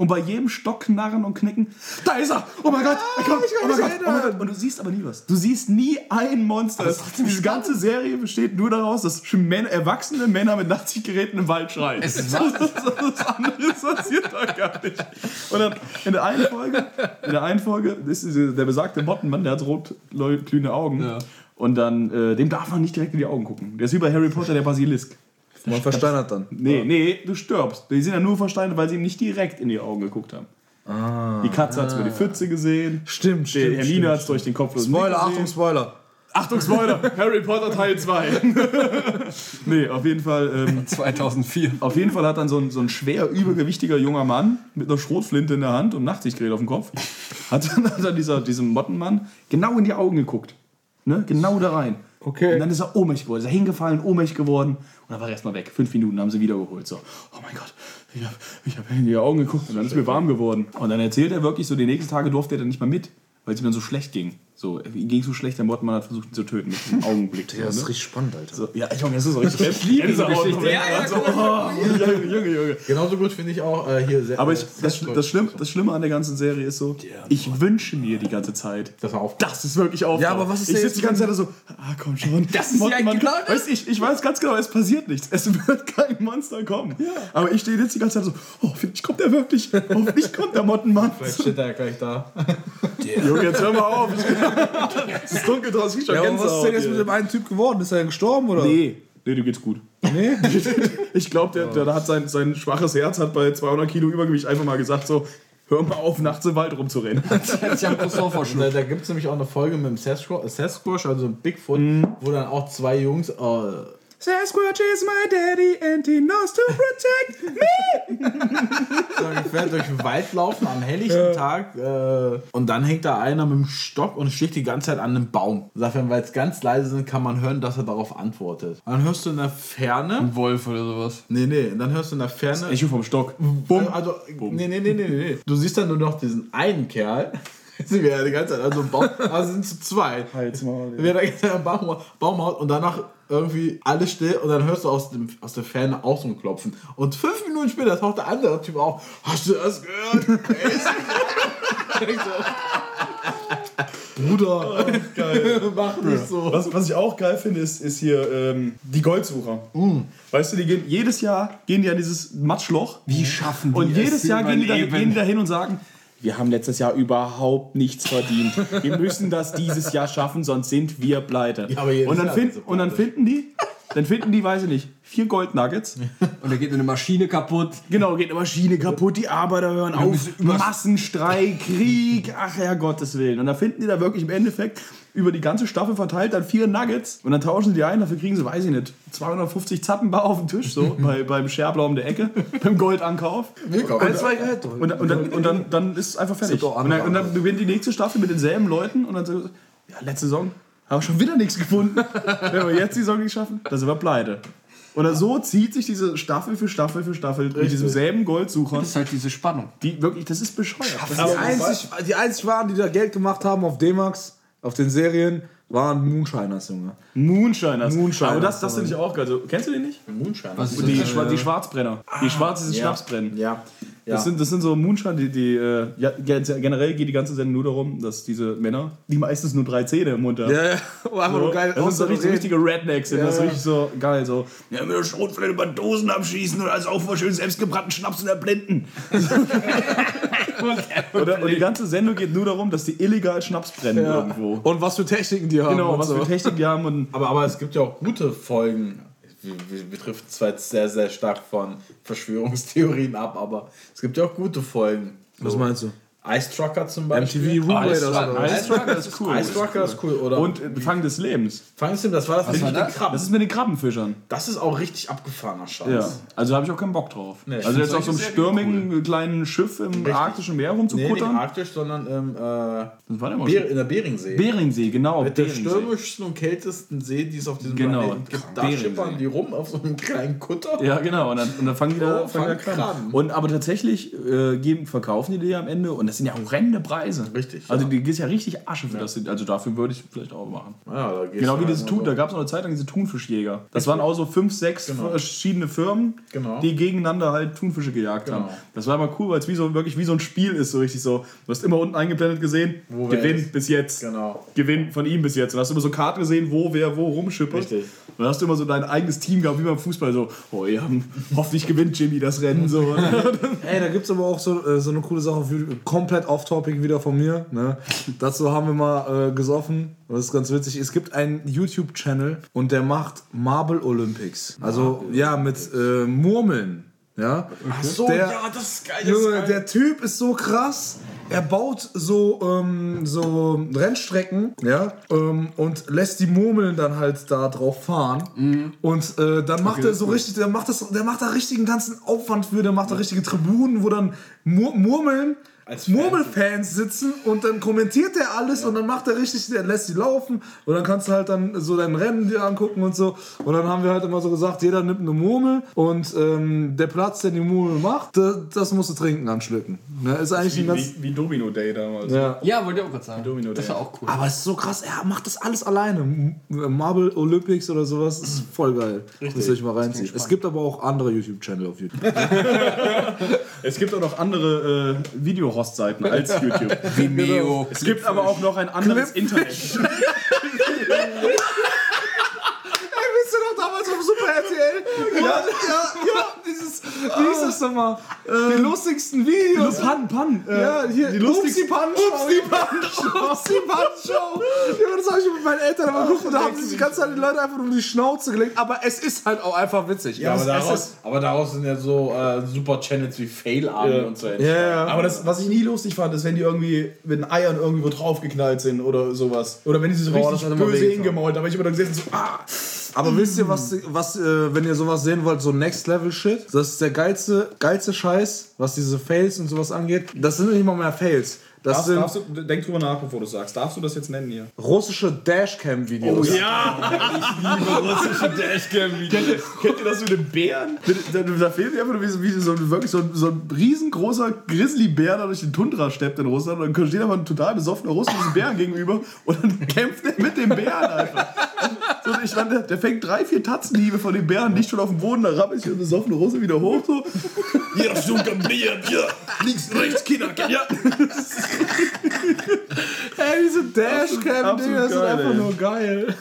und bei jedem Stock knarren und knicken. Da ist er! Oh mein Gott! Er kommt! Oh mein Gott! Oh mein Gott! Und du siehst aber nie was. Du siehst nie ein Monster. Diese ganze Serie besteht nur daraus, dass Männer, erwachsene Männer mit Nachtsichtgeräten im Wald schreien. Es ist das, das, das andere passiert da gar nicht. Und dann in der einen Folge, in der einen Folge ist der besagte Mottenmann, der hat rot-glühende Augen. Ja. Und dann, äh, dem darf man nicht direkt in die Augen gucken. Der ist wie bei Harry Potter, der Basilisk. Man versteinert dann. Nee, nee, du stirbst. Die sind ja nur versteinert, weil sie ihm nicht direkt in die Augen geguckt haben. die Katze hat es über die Pfütze gesehen. Stimmt, Der stimmt, Hermine hat es durch den Kopf Spoiler, Achtung, Spoiler. Achtung, Spoiler! Harry Potter Teil 2. nee, auf jeden Fall. Ähm, 2004. auf jeden Fall hat dann so ein, so ein schwer übergewichtiger junger Mann mit einer Schrotflinte in der Hand und Nachtsichtgerät auf dem Kopf, hat dann, hat dann dieser, diesem Mottenmann genau in die Augen geguckt. Ne? Genau da rein. Okay. Und dann ist er ohnmächtig geworden, ist er hingefallen, ohnmächtig geworden und dann war er erstmal weg. Fünf Minuten haben sie wiedergeholt. So, oh mein Gott, ich habe ich hab in die Augen geguckt und dann ist mir warm geworden. Und dann erzählt er wirklich so, die nächsten Tage durfte er dann nicht mehr mit, weil es ihm dann so schlecht ging. So, ihm ging so schlecht, der Mottenmann hat versucht, ihn zu töten mit diesem Augenblick. Ja, das ist ne? richtig spannend, Alter. so, ja, Junge, das ist so richtig. Ich liebe diese Geschichte. Ja, ja, so, oh, Junge, Junge, Junge. Genauso gut finde ich auch äh, hier sehr. Aber ich, das, das, Schlimm, das Schlimme an der ganzen Serie ist so, ich wünsche mir die ganze Zeit, Das war auf. dass es wirklich aufhört. Ja, aber was ist ich sitze die ganze Zeit so, ah komm schon. Das ist ja Mottenmann genau das. Weißt, ich, ich weiß ganz genau, es passiert nichts. Es wird kein Monster kommen. Aber ich stehe jetzt die ganze Zeit so, oh, hoffentlich kommt er wirklich. Hoffentlich kommt der Mottenmann. Vielleicht steht er ja gleich da. Junge, jetzt hör mal auf. Es ist dunkel draußen, ich schon Ja, aber was ist Gänsehaut denn jetzt mit dem einen Typ geworden? Ist er gestorben oder? Nee, nee, dem geht's gut. Nee? Ich glaube, der, der, der hat sein, sein schwaches Herz hat bei 200 Kilo Übergewicht einfach mal gesagt so, hör mal auf, nachts im Wald rumzurennen. Sie haben Croissant verschluckt. Da, da gibt es nämlich auch eine Folge mit dem Sasquatch, also ein Bigfoot, Mhm. wo dann auch zwei Jungs. Äh, Sasquatch is my daddy and he knows to protect me. so ungefähr durch den Wald laufen am helllichten Tag äh, und dann hängt da einer mit dem Stock und sticht die ganze Zeit an einem Baum. Sagt er, weil es ganz leise sind, kann man hören, dass er darauf antwortet. Und dann hörst du in der Ferne. Ein Wolf oder sowas. Nee, nee, und dann hörst du in der Ferne. Echo vom Stock. Bumm. Also, nee, nee, nee, nee, nee. Du siehst dann nur noch diesen einen Kerl. Sind wir ja die ganze Zeit also Baum. Also sind zu zweit. Halt's mal. Wir da ganze Zeit am Baum, Baum haut und danach irgendwie alles still und dann hörst du aus, dem, aus der Ferne auch so ein Klopfen. Und fünf Minuten später taucht der andere Typ auf. Hast du das gehört? Bruder, geil. Mach nicht so. Was, was ich auch geil finde, ist, ist hier ähm, die Goldsucher. Mm. Weißt du, die gehen jedes Jahr gehen die an dieses Matschloch. Wie schaffen die Und es jedes Jahr gehen die, da, gehen die da hin und sagen, wir haben letztes Jahr überhaupt nichts verdient. Wir müssen das dieses Jahr schaffen, sonst sind wir pleite. Ja, und, dann find, und dann finden die, dann finden die, weiß ich nicht, vier Goldnuggets. Und da geht eine Maschine kaputt. Genau, geht eine Maschine kaputt, die Arbeiter hören auf, Massenstreik, Krieg, ach ja, Gottes Willen. Und dann finden die da wirklich im Endeffekt über die ganze Staffel verteilt dann vier Nuggets und dann tauschen sie die ein, dafür kriegen sie, weiß ich nicht, 250 Zappenbar auf den Tisch, so bei, beim Scherblau um der Ecke, beim Goldankauf. Ein, zwei Gehälter. Und, und, dann, und dann, dann ist es einfach fertig. doch Und dann, und dann beginnt die nächste Staffel mit denselben Leuten und dann so, ja, letzte Saison haben wir schon wieder nichts gefunden. Wenn wir jetzt die Saison nicht schaffen, dann sind wir pleite. Oder so zieht sich diese Staffel für Staffel für Staffel mit diesem selben Goldsucher. Das ist halt diese Spannung. Die wirklich, das ist bescheuert. Das Die einzig, die einzig waren, die da Geld gemacht haben auf D-Max, auf den Serien, waren Moonshiners, Junge. Moonshiners. Moonshiners, Aber das, das finde ich auch geil. So, kennst du den nicht? Moonshine. Was ist Die? Schwa- die Schwarzbrenner. Die schwarz ist ja. Schnapsbrennen. Ja. Ja. Das, sind, das sind so Moonshine, die, die äh, ja, generell geht die ganze Sendung nur darum, dass diese Männer, die meistens nur drei Zähne im Mund haben. Ja, ja. Oh, einfach So, nur geil. das sind so richtig, richtige Rednecks, sind Ja, das ja. richtig so geil. So, ja, mit der Schrotflinte über Dosen abschießen und also auch mal schön selbstgebrannten Schnaps und erblinden. Oder, und die ganze Sendung geht nur darum, dass die illegal Schnaps brennen irgendwo. Und was für Techniken die haben. Genau, und was so. für Technik die haben und Aber, aber es gibt ja auch gute Folgen. Wir, wir, wir driften zwar jetzt sehr, sehr stark von Verschwörungstheorien ab, aber es gibt ja auch gute Folgen. Was meinst du? Ice Trucker zum Beispiel. MTV Raiders Ice oder was? Ice Trucker ist cool. Ice Trucker ist cool, oder? Und äh, Fang des Lebens. Fangst du, das war das mit war den das? Krabben. Das ist mit den Krabbenfischern. Das ist auch richtig abgefahrener Scheiß. Ja. Also habe ich auch keinen Bock drauf. Nee, also jetzt auf so einem stürmigen kleinen Schiff im arktischen Meer Nee, nicht rumzukuttern. arktisch, sondern im, äh, der mal Beer, in der Beringsee. Beringsee, genau. Mit der Beringsee. stürmischsten und kältesten See, die es auf diesem Genau. Planeten gibt. Da schippern die rum auf so einem kleinen Kutter. Ja, genau. Und dann, und dann fangen die da Oh, fangen fangen da Krabben. Krabben. Und aber tatsächlich äh, geben, verkaufen die die am Ende und das sind ja horrende Preise. Richtig, Also ja. die gibst ja richtig Asche für das. Also dafür würde ich vielleicht auch machen. Ja, da Genau wie halt dieses Thun, so. da gab es noch eine Zeit lang diese Thunfischjäger. Das waren auch so fünf, sechs verschiedene Firmen, Genau. die gegeneinander halt Thunfische gejagt haben. Genau. Das war immer cool, weil es wie so, wirklich wie so ein Spiel ist, so richtig so. Du hast immer unten eingeblendet gesehen, Wo Gewinn ist. bis jetzt. Genau. Gewinn von ihm bis jetzt. Und hast du immer so Karten gesehen, wo wer wo rumschippert. Richtig. Und dann hast du immer so dein eigenes Team gehabt, wie beim Fußball, so, oh ja, hoffentlich gewinnt Jimmy das Rennen. So. Ey, da gibt es aber auch so, äh, so eine coole Sache, auf YouTube, komplett off-topic wieder von mir. Ne? Dazu haben wir mal äh, gesoffen. Das ist ganz witzig. Es gibt einen YouTube-Channel und der macht Marble Olympics. Also, ja, mit äh, Murmeln. Ja? Ach so, Der- ja, das ist geil. Das ist Junge, geil. der Typ ist so krass. Er baut so, ähm, so Rennstrecken, ja, ähm, und lässt die Murmeln dann halt da drauf fahren. Und äh, dann macht er so richtig, der macht das, der macht da richtig einen ganzen Aufwand für, der macht da richtige Tribunen, wo dann Mur Murmeln Als Fan Murmelfans sitzen und dann kommentiert er alles und dann macht er richtig, der lässt sie laufen und dann kannst du halt dann so dein Rennen dir angucken und so. Und dann haben wir halt immer so gesagt, jeder nimmt eine Murmel und ähm, der Platz, der die Murmel macht, das, das musst du trinken anschlücken. Ne? Ist eigentlich ein ganz. wie, wie Domino Day damals. Ja. Ja, wollte ich auch gerade sagen. Domino das Day. war auch cool. Aber es ist so krass, er macht das alles alleine. M- Marble Olympics oder sowas ist voll geil. Müsst ihr euch mal reinziehen. Es gibt aber auch andere YouTube-Channel auf YouTube. Es gibt auch noch andere äh, Videohost-Seiten als YouTube. Vimeo. Es gibt aber auch noch ein anderes Internet. Super RTL? Ja, ja, ja, dieses, Wie ist das nochmal? die lustigsten Videos. Pan, Pan. Äh, Ja, hier, die lustigsten Pan Show. Upsi Pan Show. Upsi Pan Show. Ja, das habe ich mit meinen Eltern immer geguckt und da haben sich die ganze Zeit die Leute einfach um die Schnauze gelegt. Aber es ist halt auch einfach witzig. Ja, aber daraus, ist, aber daraus sind ja so äh, super Channels wie Fail Army Ja. und so. ja, ja. Aber das, was ich nie lustig fand, ist, wenn die irgendwie mit den Eiern irgendwo draufgeknallt sind oder sowas. Oder wenn die so Boah, das richtig böse wehgetan. hingemalt, aber ich immer dann gesehen so, ah. Aber wisst ihr, was, was äh, wenn ihr sowas sehen wollt, so Next Level Shit, das ist der geilste, geilste Scheiß, was diese Fails und sowas angeht. Das sind nicht mal mehr Fails. Das Darfst, sind darfst du, denk drüber nach, bevor du sagst. Darfst du das jetzt nennen hier? russische Dashcam-Videos. Kennt ihr, kennt ihr das mit dem Bären? Da, da, fehlt mir einfach nur wie, so- wie so, wirklich so, ein- so ein riesengroßer Grizzlybär da durch den Tundra steppt in Russland und dann steht aber ein total besoffener Russe diesem Bären gegenüber und dann kämpft er mit dem Bären einfach. So, ich meine, der, der fängt drei, vier Tatzenhiebe von dem Bären nicht schon auf dem Boden, da rappelt sich der besoffene Russe wieder hoch so. Hier, Schunker, Bär, hier, links, rechts, Kinder, ja. Ey, diese Dashcam-Dinger sind geil, einfach ey. nur geil.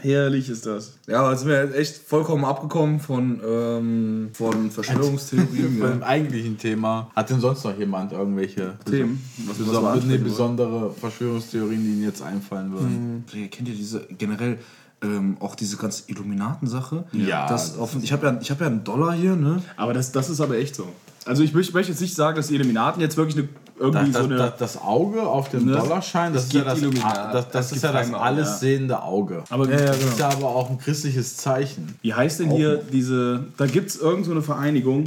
Herrlich ist das. Ja, aber sind wir jetzt echt vollkommen abgekommen von, ähm, von Verschwörungstheorien. Beim eigentlichen Thema. Hat denn sonst noch jemand irgendwelche Themen? Was, was beson wir nee, besondere Verschwörungstheorien, die Ihnen jetzt einfallen würden? Ja, Kennt ihr diese generell ähm, auch diese ganze Illuminaten-Sache? Ja. Das auf, ich habe ja, ich hab ja einen Dollar hier, ne? Aber das, das ist aber echt so. Also ich möchte, möchte jetzt nicht sagen, dass die Illuminaten jetzt wirklich eine, irgendwie Das, so eine... das, das Auge auf dem Ne? Dollarschein, das ist ja das, das, das ist ja das alles ja. sehende Auge. aber Ja, ja, Das genau. ist ja aber auch ein christliches Zeichen. wie heißt denn hier diese... Da gibt es irgend so eine Vereinigung,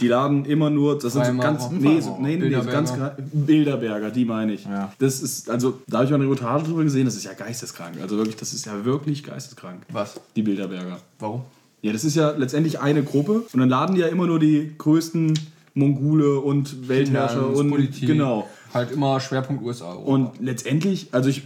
die laden immer nur... Das sind so ganz... Nee, so, nee, nee, ganz... Bilderberger. Bilderberger, die meine ich. Ja. Das ist... Also, da habe ich mal eine Reportage drüber gesehen, das ist ja geisteskrank. Also wirklich, das ist ja wirklich geisteskrank. Was? Die Bilderberger. Warum? Ja, das ist ja letztendlich eine Gruppe und dann laden die ja immer nur die größten Mongole und Weltherrscher und Politik. genau. Halt immer Schwerpunkt USA. Europa. Und letztendlich, also ich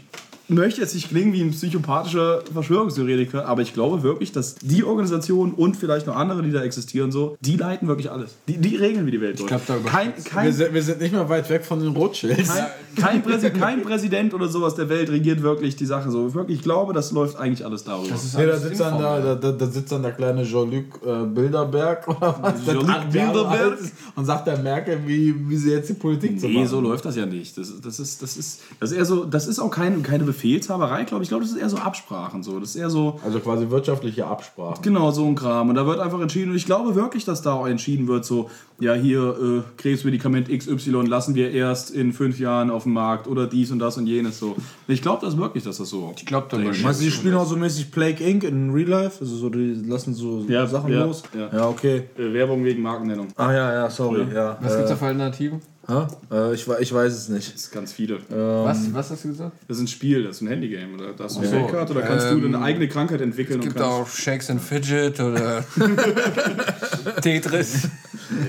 möchte jetzt nicht klingen wie ein psychopathischer Verschwörungstheoretiker, aber ich glaube wirklich, dass die Organisation und vielleicht noch andere, die da existieren, so, die leiten wirklich alles. Die, die regeln, wie die Welt läuft. glaub, da kein, Wir kein, sind, wir sind nicht mehr weit weg von den Rothschilds. kein, kein, Präsi kein Präsident oder sowas der Welt regiert wirklich die Sache so. Wirklich, ich glaube, das läuft eigentlich alles darüber. das ist Nee, da sitzt, dann da, informell. da, da, da sitzt dann der kleine Jean-Luc äh, Bilderberg oder was? der Jean-Luc Bilderberg? Und sagt der Merkel, wie, wie sie jetzt die Politik zu Nee, machen. so läuft das ja nicht. Das, das, ist, das, ist, das ist eher so, das ist auch kein, keine Befehlshaberei, glaube ich. Ich glaube, das ist eher so Absprachen. So. Das ist eher so, Also quasi wirtschaftliche Absprachen. genau, so ein Kram. Und da wird einfach entschieden. Und ich glaube wirklich, dass da auch entschieden wird, so, ja, hier, äh, Krebsmedikament XY lassen wir erst in fünf Jahren auf dem Markt oder dies und das und jenes so. Ich glaube das wirklich, dass das so. Ich glaube, da Meinst du, die spielen auch so mäßig Plague Inc. in Real Life? Also so, die lassen so Ja, Sachen ja, los? ja. okay. Äh, Werbung wegen Markennennung. Ah ja, ja, sorry. Ja. Was gibt's da für Alternativen? Hä? Äh, ich, ich weiß es nicht. Das ist ganz viele. Was, was hast du gesagt? Das ist ein Spiel, das ist ein Handygame. Oder da hast du eine so. Weltkarte oder kannst Ähm, du deine eigene Krankheit entwickeln Es gibt auch Shakes and Fidget oder Tetris.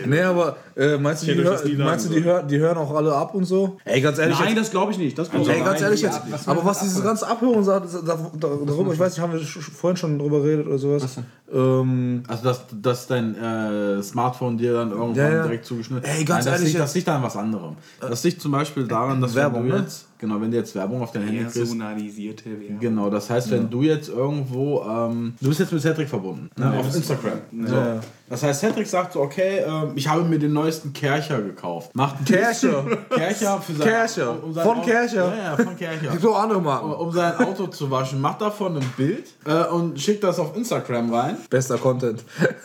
Nee, aber äh, meinst du, die, hör, meinst du die, hören, die hören auch alle ab und so? Ey, ganz ehrlich. Nein, jetzt, das glaube ich nicht. Das glaub ey, ganz ehrlich ja, jetzt. was aber was dieses abhören? ganze Abhören sagt, da, da, darüber, ich weiß nicht, haben wir vorhin schon drüber geredet oder sowas? Ähm, Also, dass, dass dein äh, Smartphone dir dann irgendwann Ja, ja. direkt zugeschnitten Ey, ganz das ehrlich liegt, das liegt an was anderem. Das liegt zum Beispiel daran, dass Werbung, du ne? jetzt, genau, wenn du jetzt Werbung auf dein Handy kriegst, Personalisierte Werbung. Genau, das heißt, wenn du jetzt irgendwo, ähm, du bist jetzt mit Cedric verbunden, ne, auf Instagram. So. Das heißt, Cedric sagt so, okay, ähm, ich habe mir den neuesten Kercher gekauft. Macht einen Kercher. Kercher für sein, Kercher. sein Von Auto- Kercher. Ja, ja, von Kercher. auch andere Marken. um sein Auto zu waschen, macht davon ein Bild äh, und schickt das auf Instagram rein. Bester Content.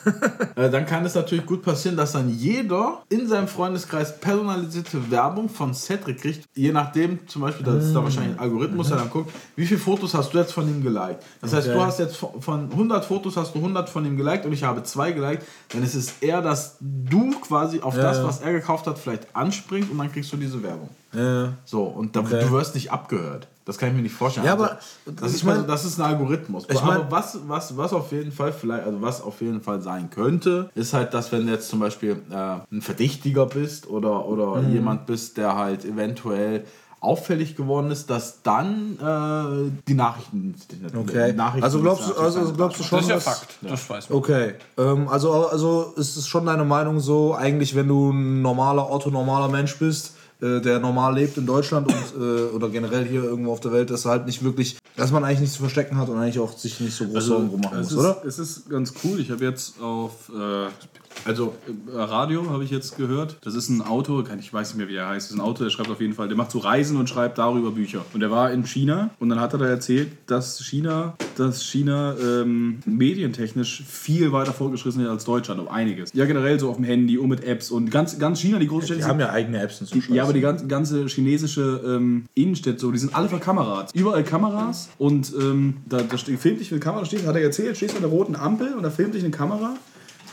Äh, dann kann es natürlich gut passieren, dass dann jeder in seinem Freundeskreis personalisierte Werbung von Cedric kriegt. Je nachdem, zum Beispiel, das ist da wahrscheinlich ein Algorithmus, der dann guckt, wie viele Fotos hast du jetzt von ihm geliked. Das heißt, Okay. du hast jetzt von- von 100 Fotos hast du 100 von ihm geliked und ich habe zwei geliked. Dann ist es eher, dass du quasi auf das, ja. was er gekauft hat, vielleicht anspringst und dann kriegst du diese Werbung. Ja. So, und da, Okay. du wirst nicht abgehört. Das kann ich mir nicht vorstellen. Ja, Also, aber das, ich ist, mein- also, das ist ein Algorithmus. Ich aber mein- was, was, was auf jeden Fall vielleicht, also was auf jeden Fall sein könnte, ist halt, dass wenn du jetzt zum Beispiel äh, ein Verdächtiger bist oder, oder Mhm. jemand bist, der halt eventuell auffällig geworden ist, dass dann äh, die Nachrichten, die Okay. Nachrichten Also glaubst du, also glaubst du schon, Das ist ja dass- Fakt. Das weiß man. Okay, ähm, also, also ist es schon deine Meinung so, eigentlich wenn du ein normaler, orthonormaler Mensch bist, äh, der normal lebt in Deutschland und, äh, oder generell hier irgendwo auf der Welt, dass halt nicht wirklich, dass man eigentlich nichts zu verstecken hat und eigentlich auch sich nicht so groß Sorgen drum machen muss, ist, oder? Es ist ganz cool. Ich habe jetzt auf äh, Also, Äh, Radio habe ich jetzt gehört. Das ist ein Autor, ich weiß nicht mehr, wie er heißt. Das ist ein Autor, der schreibt auf jeden Fall, der macht so Reisen und schreibt darüber Bücher. Und er war in China und dann hat er da erzählt, dass China, dass China ähm, medientechnisch viel weiter fortgeschritten ist als Deutschland, um einiges. Ja, generell so auf dem Handy und mit Apps und ganz, ganz China, die großen Städte Die haben ja eigene Apps und so. Die, ja, aber die ganze, ganze chinesische ähm, Innenstädte, so, die sind alle verkamerat. Überall Kameras und ähm, da, da steht, filmt dich mit Kamera, stehst, hat er erzählt, stehst an der roten Ampel und da filmt dich eine Kamera.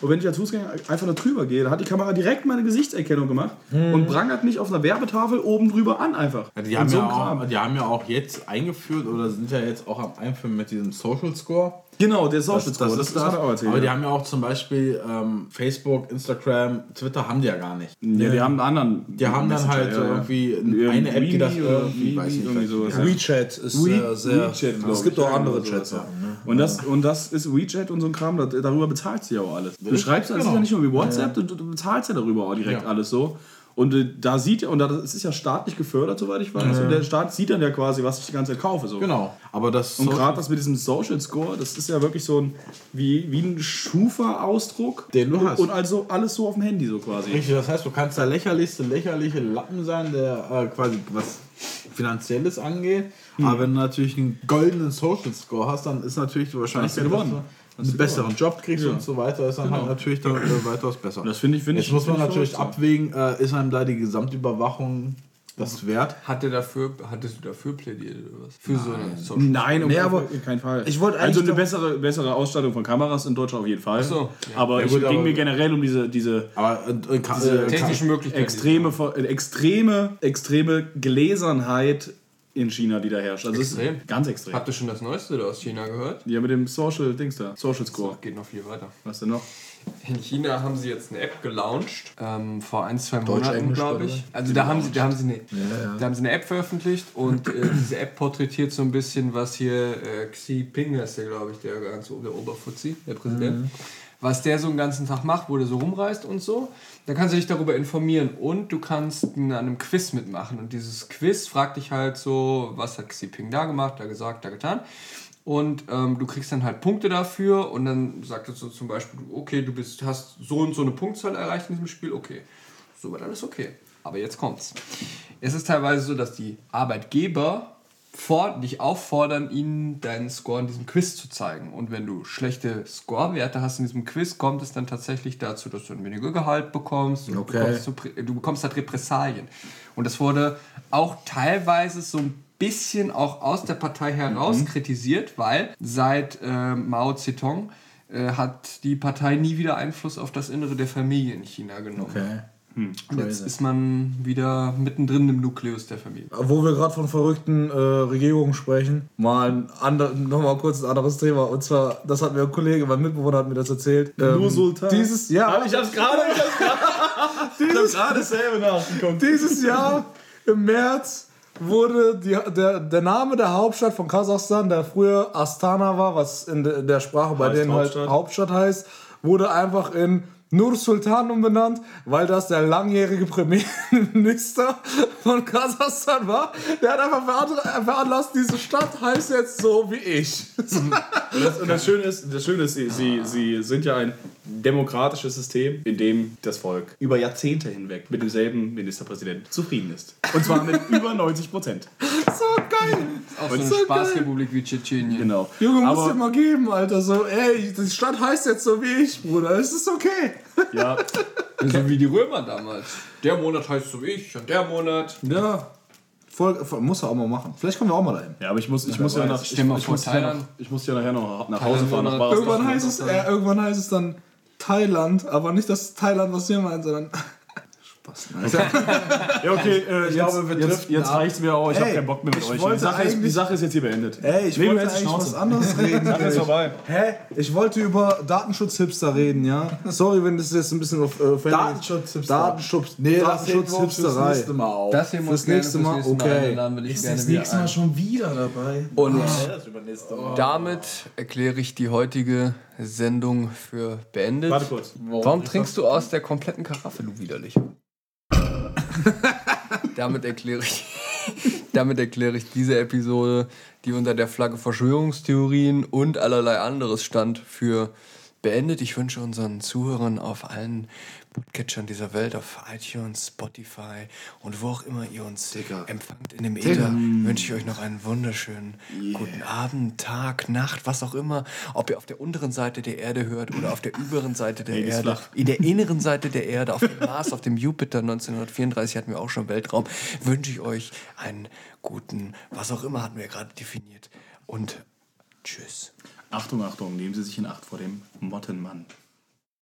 Und wenn ich als Fußgänger einfach da drüber gehe, dann hat die Kamera direkt meine Gesichtserkennung gemacht und prangert mich auf einer Werbetafel oben drüber an einfach. die Und haben, so ja auch, die haben ja auch jetzt eingeführt oder sind ja jetzt auch am Einführen mit diesem Social Score. Genau, der Das, Score, das, das, ist das auch erzählt. Aber die ja. haben ja auch zum Beispiel ähm, Facebook, Instagram, Twitter haben die ja gar nicht. ja, die haben einen anderen. Die haben dann halt so irgendwie eine App, die das irgendwie, weiß sowas. ja. WeChat ist We- sehr, sehr. WeChat, es gibt auch ja, andere Chat-Sachen. Ne? Und das, und das ist WeChat und so ein Kram, da- darüber bezahlt sie ja auch alles. Du schreibst also genau. ja nicht nur wie WhatsApp, du, du bezahlst ja darüber auch direkt Ja. alles so. Und äh, da sieht ja, und das ist ja staatlich gefördert, soweit ich weiß. Und der Staat sieht dann ja quasi, was ich die ganze Zeit kaufe. So. Genau. Aber das Und gerade das mit diesem Social Score, das ist ja wirklich so ein, wie, wie ein Schufa-Ausdruck. Den du hast. Und also alles so auf dem Handy so quasi. Richtig, das heißt, du kannst der lächerlichste, lächerliche Lappen sein, der äh, quasi was Finanzielles angeht. Aber wenn du natürlich einen goldenen Social Score hast, dann ist natürlich die Wahrscheinlichkeit, Hast du gewonnen. du einen besseren Job kriegst Ja. und so weiter, ist dann halt natürlich dann, äh, weitaus besser. Das finde ich, finde Jetzt ich. muss man natürlich verrückt, abwägen, äh, ist einem da die Gesamtüberwachung das wert? Hat der dafür, hattest du dafür plädiert oder was? Für so eine so. Social Nein, um Nee, aber aber keinen Fall. ich wollte also eine bessere, bessere Ausstattung von Kameras in Deutschland auf jeden Fall. so, Aber Ja, gut, ging aber- mir generell um diese, diese Aber äh, äh, Diese äh, technischen Möglichkeiten. extreme, äh, extreme, extreme Gläsernheit in China, die da herrscht. Also Extrem? ist ganz extrem. Habt ihr schon das Neueste da aus China gehört? Ja, mit dem Social Dings da, Social Score. Geht noch viel weiter. Was denn noch? In China haben sie jetzt eine App gelauncht, ähm, vor ein, zwei Deutsch, Monaten, glaube ich. Also da haben, sie, da, haben sie eine, da haben sie eine App veröffentlicht und äh, diese App porträtiert so ein bisschen, was hier äh, Xi Jinping ist, der glaube ich, der ganz der Oberfuzzi, der Präsident. Was der so den ganzen Tag macht, wo der so rumreist und so. Da kannst du dich darüber informieren und du kannst an einem Quiz mitmachen. Und dieses Quiz fragt dich halt so, was hat Xi Jinping da gemacht, da gesagt, da getan. Und ähm, du kriegst dann halt Punkte dafür und dann sagt es so zum Beispiel, okay, du bist, hast so und so eine Punktzahl erreicht in diesem Spiel, okay. Soweit alles okay. Aber jetzt kommt's. Es ist teilweise so, dass die Arbeitgeber vor, dich auffordern, ihnen deinen Score in diesem Quiz zu zeigen. Und wenn du schlechte Scorewerte hast in diesem Quiz, kommt es dann tatsächlich dazu, dass du ein weniger Gehalt bekommst. und Du, Okay. bekommst, du bekommst halt Repressalien. Und das wurde auch teilweise so ein bisschen auch aus der Partei heraus kritisiert, weil seit äh, Mao Zedong äh, hat die Partei nie wieder Einfluss auf das Innere der Familie in China genommen. Okay. Und jetzt ist man wieder mittendrin im Nukleus der Familie. Wo wir gerade von verrückten äh, Regierungen sprechen, mal ein ander, noch mal kurz ein anderes Thema. Und zwar, das hat mir ein Kollege, mein Mitbewohner hat mir das erzählt. Ähm, Nur Sultan. Dieses Jahr, Ich hab's gerade, ich hab's gerade. dieses, gerade selber nachgeguckt. dieses Jahr im März wurde die, der, der Name der Hauptstadt von Kasachstan, der früher Astana war, was in de, der Sprache bei Heißt denen Hauptstadt. halt Hauptstadt heißt, wurde einfach in Nur Sultan umbenannt, weil das der langjährige Premierminister von Kasachstan war. Der hat einfach veranla- veranlasst, diese Stadt heißt jetzt so wie ich. Und das, und das Schöne ist, das Schöne ist sie, sie, sie sind ja ein demokratisches System, in dem das Volk über Jahrzehnte hinweg mit demselben Ministerpräsidenten zufrieden ist. Und zwar mit über 90 Prozent. so geil. Auch so eine so. Spaßrepublik wie Tschetschenien. Genau. Junge, musst Aber- dir mal geben, Alter. So, ey, die Stadt heißt jetzt so wie ich, Bruder. Es ist okay. Ja, So wie die Römer damals. Der Monat heißt so wie ich und der Monat. Ja. Voll, voll, muss er auch mal machen. Vielleicht kommen wir auch mal dahin. ja aber ich muss, ich muss ja nach, ich, ich vor, muss ja nach, Thailand. ich muss ja nachher noch nach Hause fahren. Nach. Irgendwann heißt, es, äh, irgendwann heißt es dann Thailand, aber nicht das Thailand, was wir meinen, sondern. Spaß. Alter. Ja, okay, äh, jetzt, glaube, wir jetzt, driften jetzt reicht's mir auch. Ich habe keinen Bock mehr mit ich euch. Die Sache, ist, die Sache ist jetzt hier beendet. Ey, ich du wollte eigentlich Schnauze. was anderes reden. Sache ist vorbei. Hä? Ich wollte über Datenschutz-Hipster reden, ja? Sorry, wenn das jetzt ein bisschen auf äh, Datenschutz-Hipster. Datenschutz. Nee, das Datenschutz-Hipsterei. nächste Mal auf. Das hier muss nächste Mal? nächste Mal Okay. einladen, will ich ist gerne das nächste Mal ein. schon wieder dabei. Und das damit erkläre ich die heutige Sendung für beendet. Warte kurz. Warum trinkst du aus der kompletten Karaffe, du widerlich? Damit erkläre ich, damit ich diese Episode, die unter der Flagge Verschwörungstheorien und allerlei anderes stand, für beendet. Ich wünsche unseren Zuhörern auf allen Podcatchern dieser Welt, auf iTunes, Spotify und wo auch immer ihr uns Digga. empfangt in dem Ether, wünsche ich euch noch einen wunderschönen guten Abend, Tag, Nacht, was auch immer. Ob ihr auf der unteren Seite der Erde hört oder auf der überen Seite der Nee, Erde, in der inneren Seite der Erde, auf dem Mars, auf dem Jupiter 1934 hatten wir auch schon Weltraum, wünsche ich euch einen guten, was auch immer hatten wir gerade definiert. Und tschüss. Achtung, Achtung, nehmen Sie sich in Acht vor dem Mottenmann.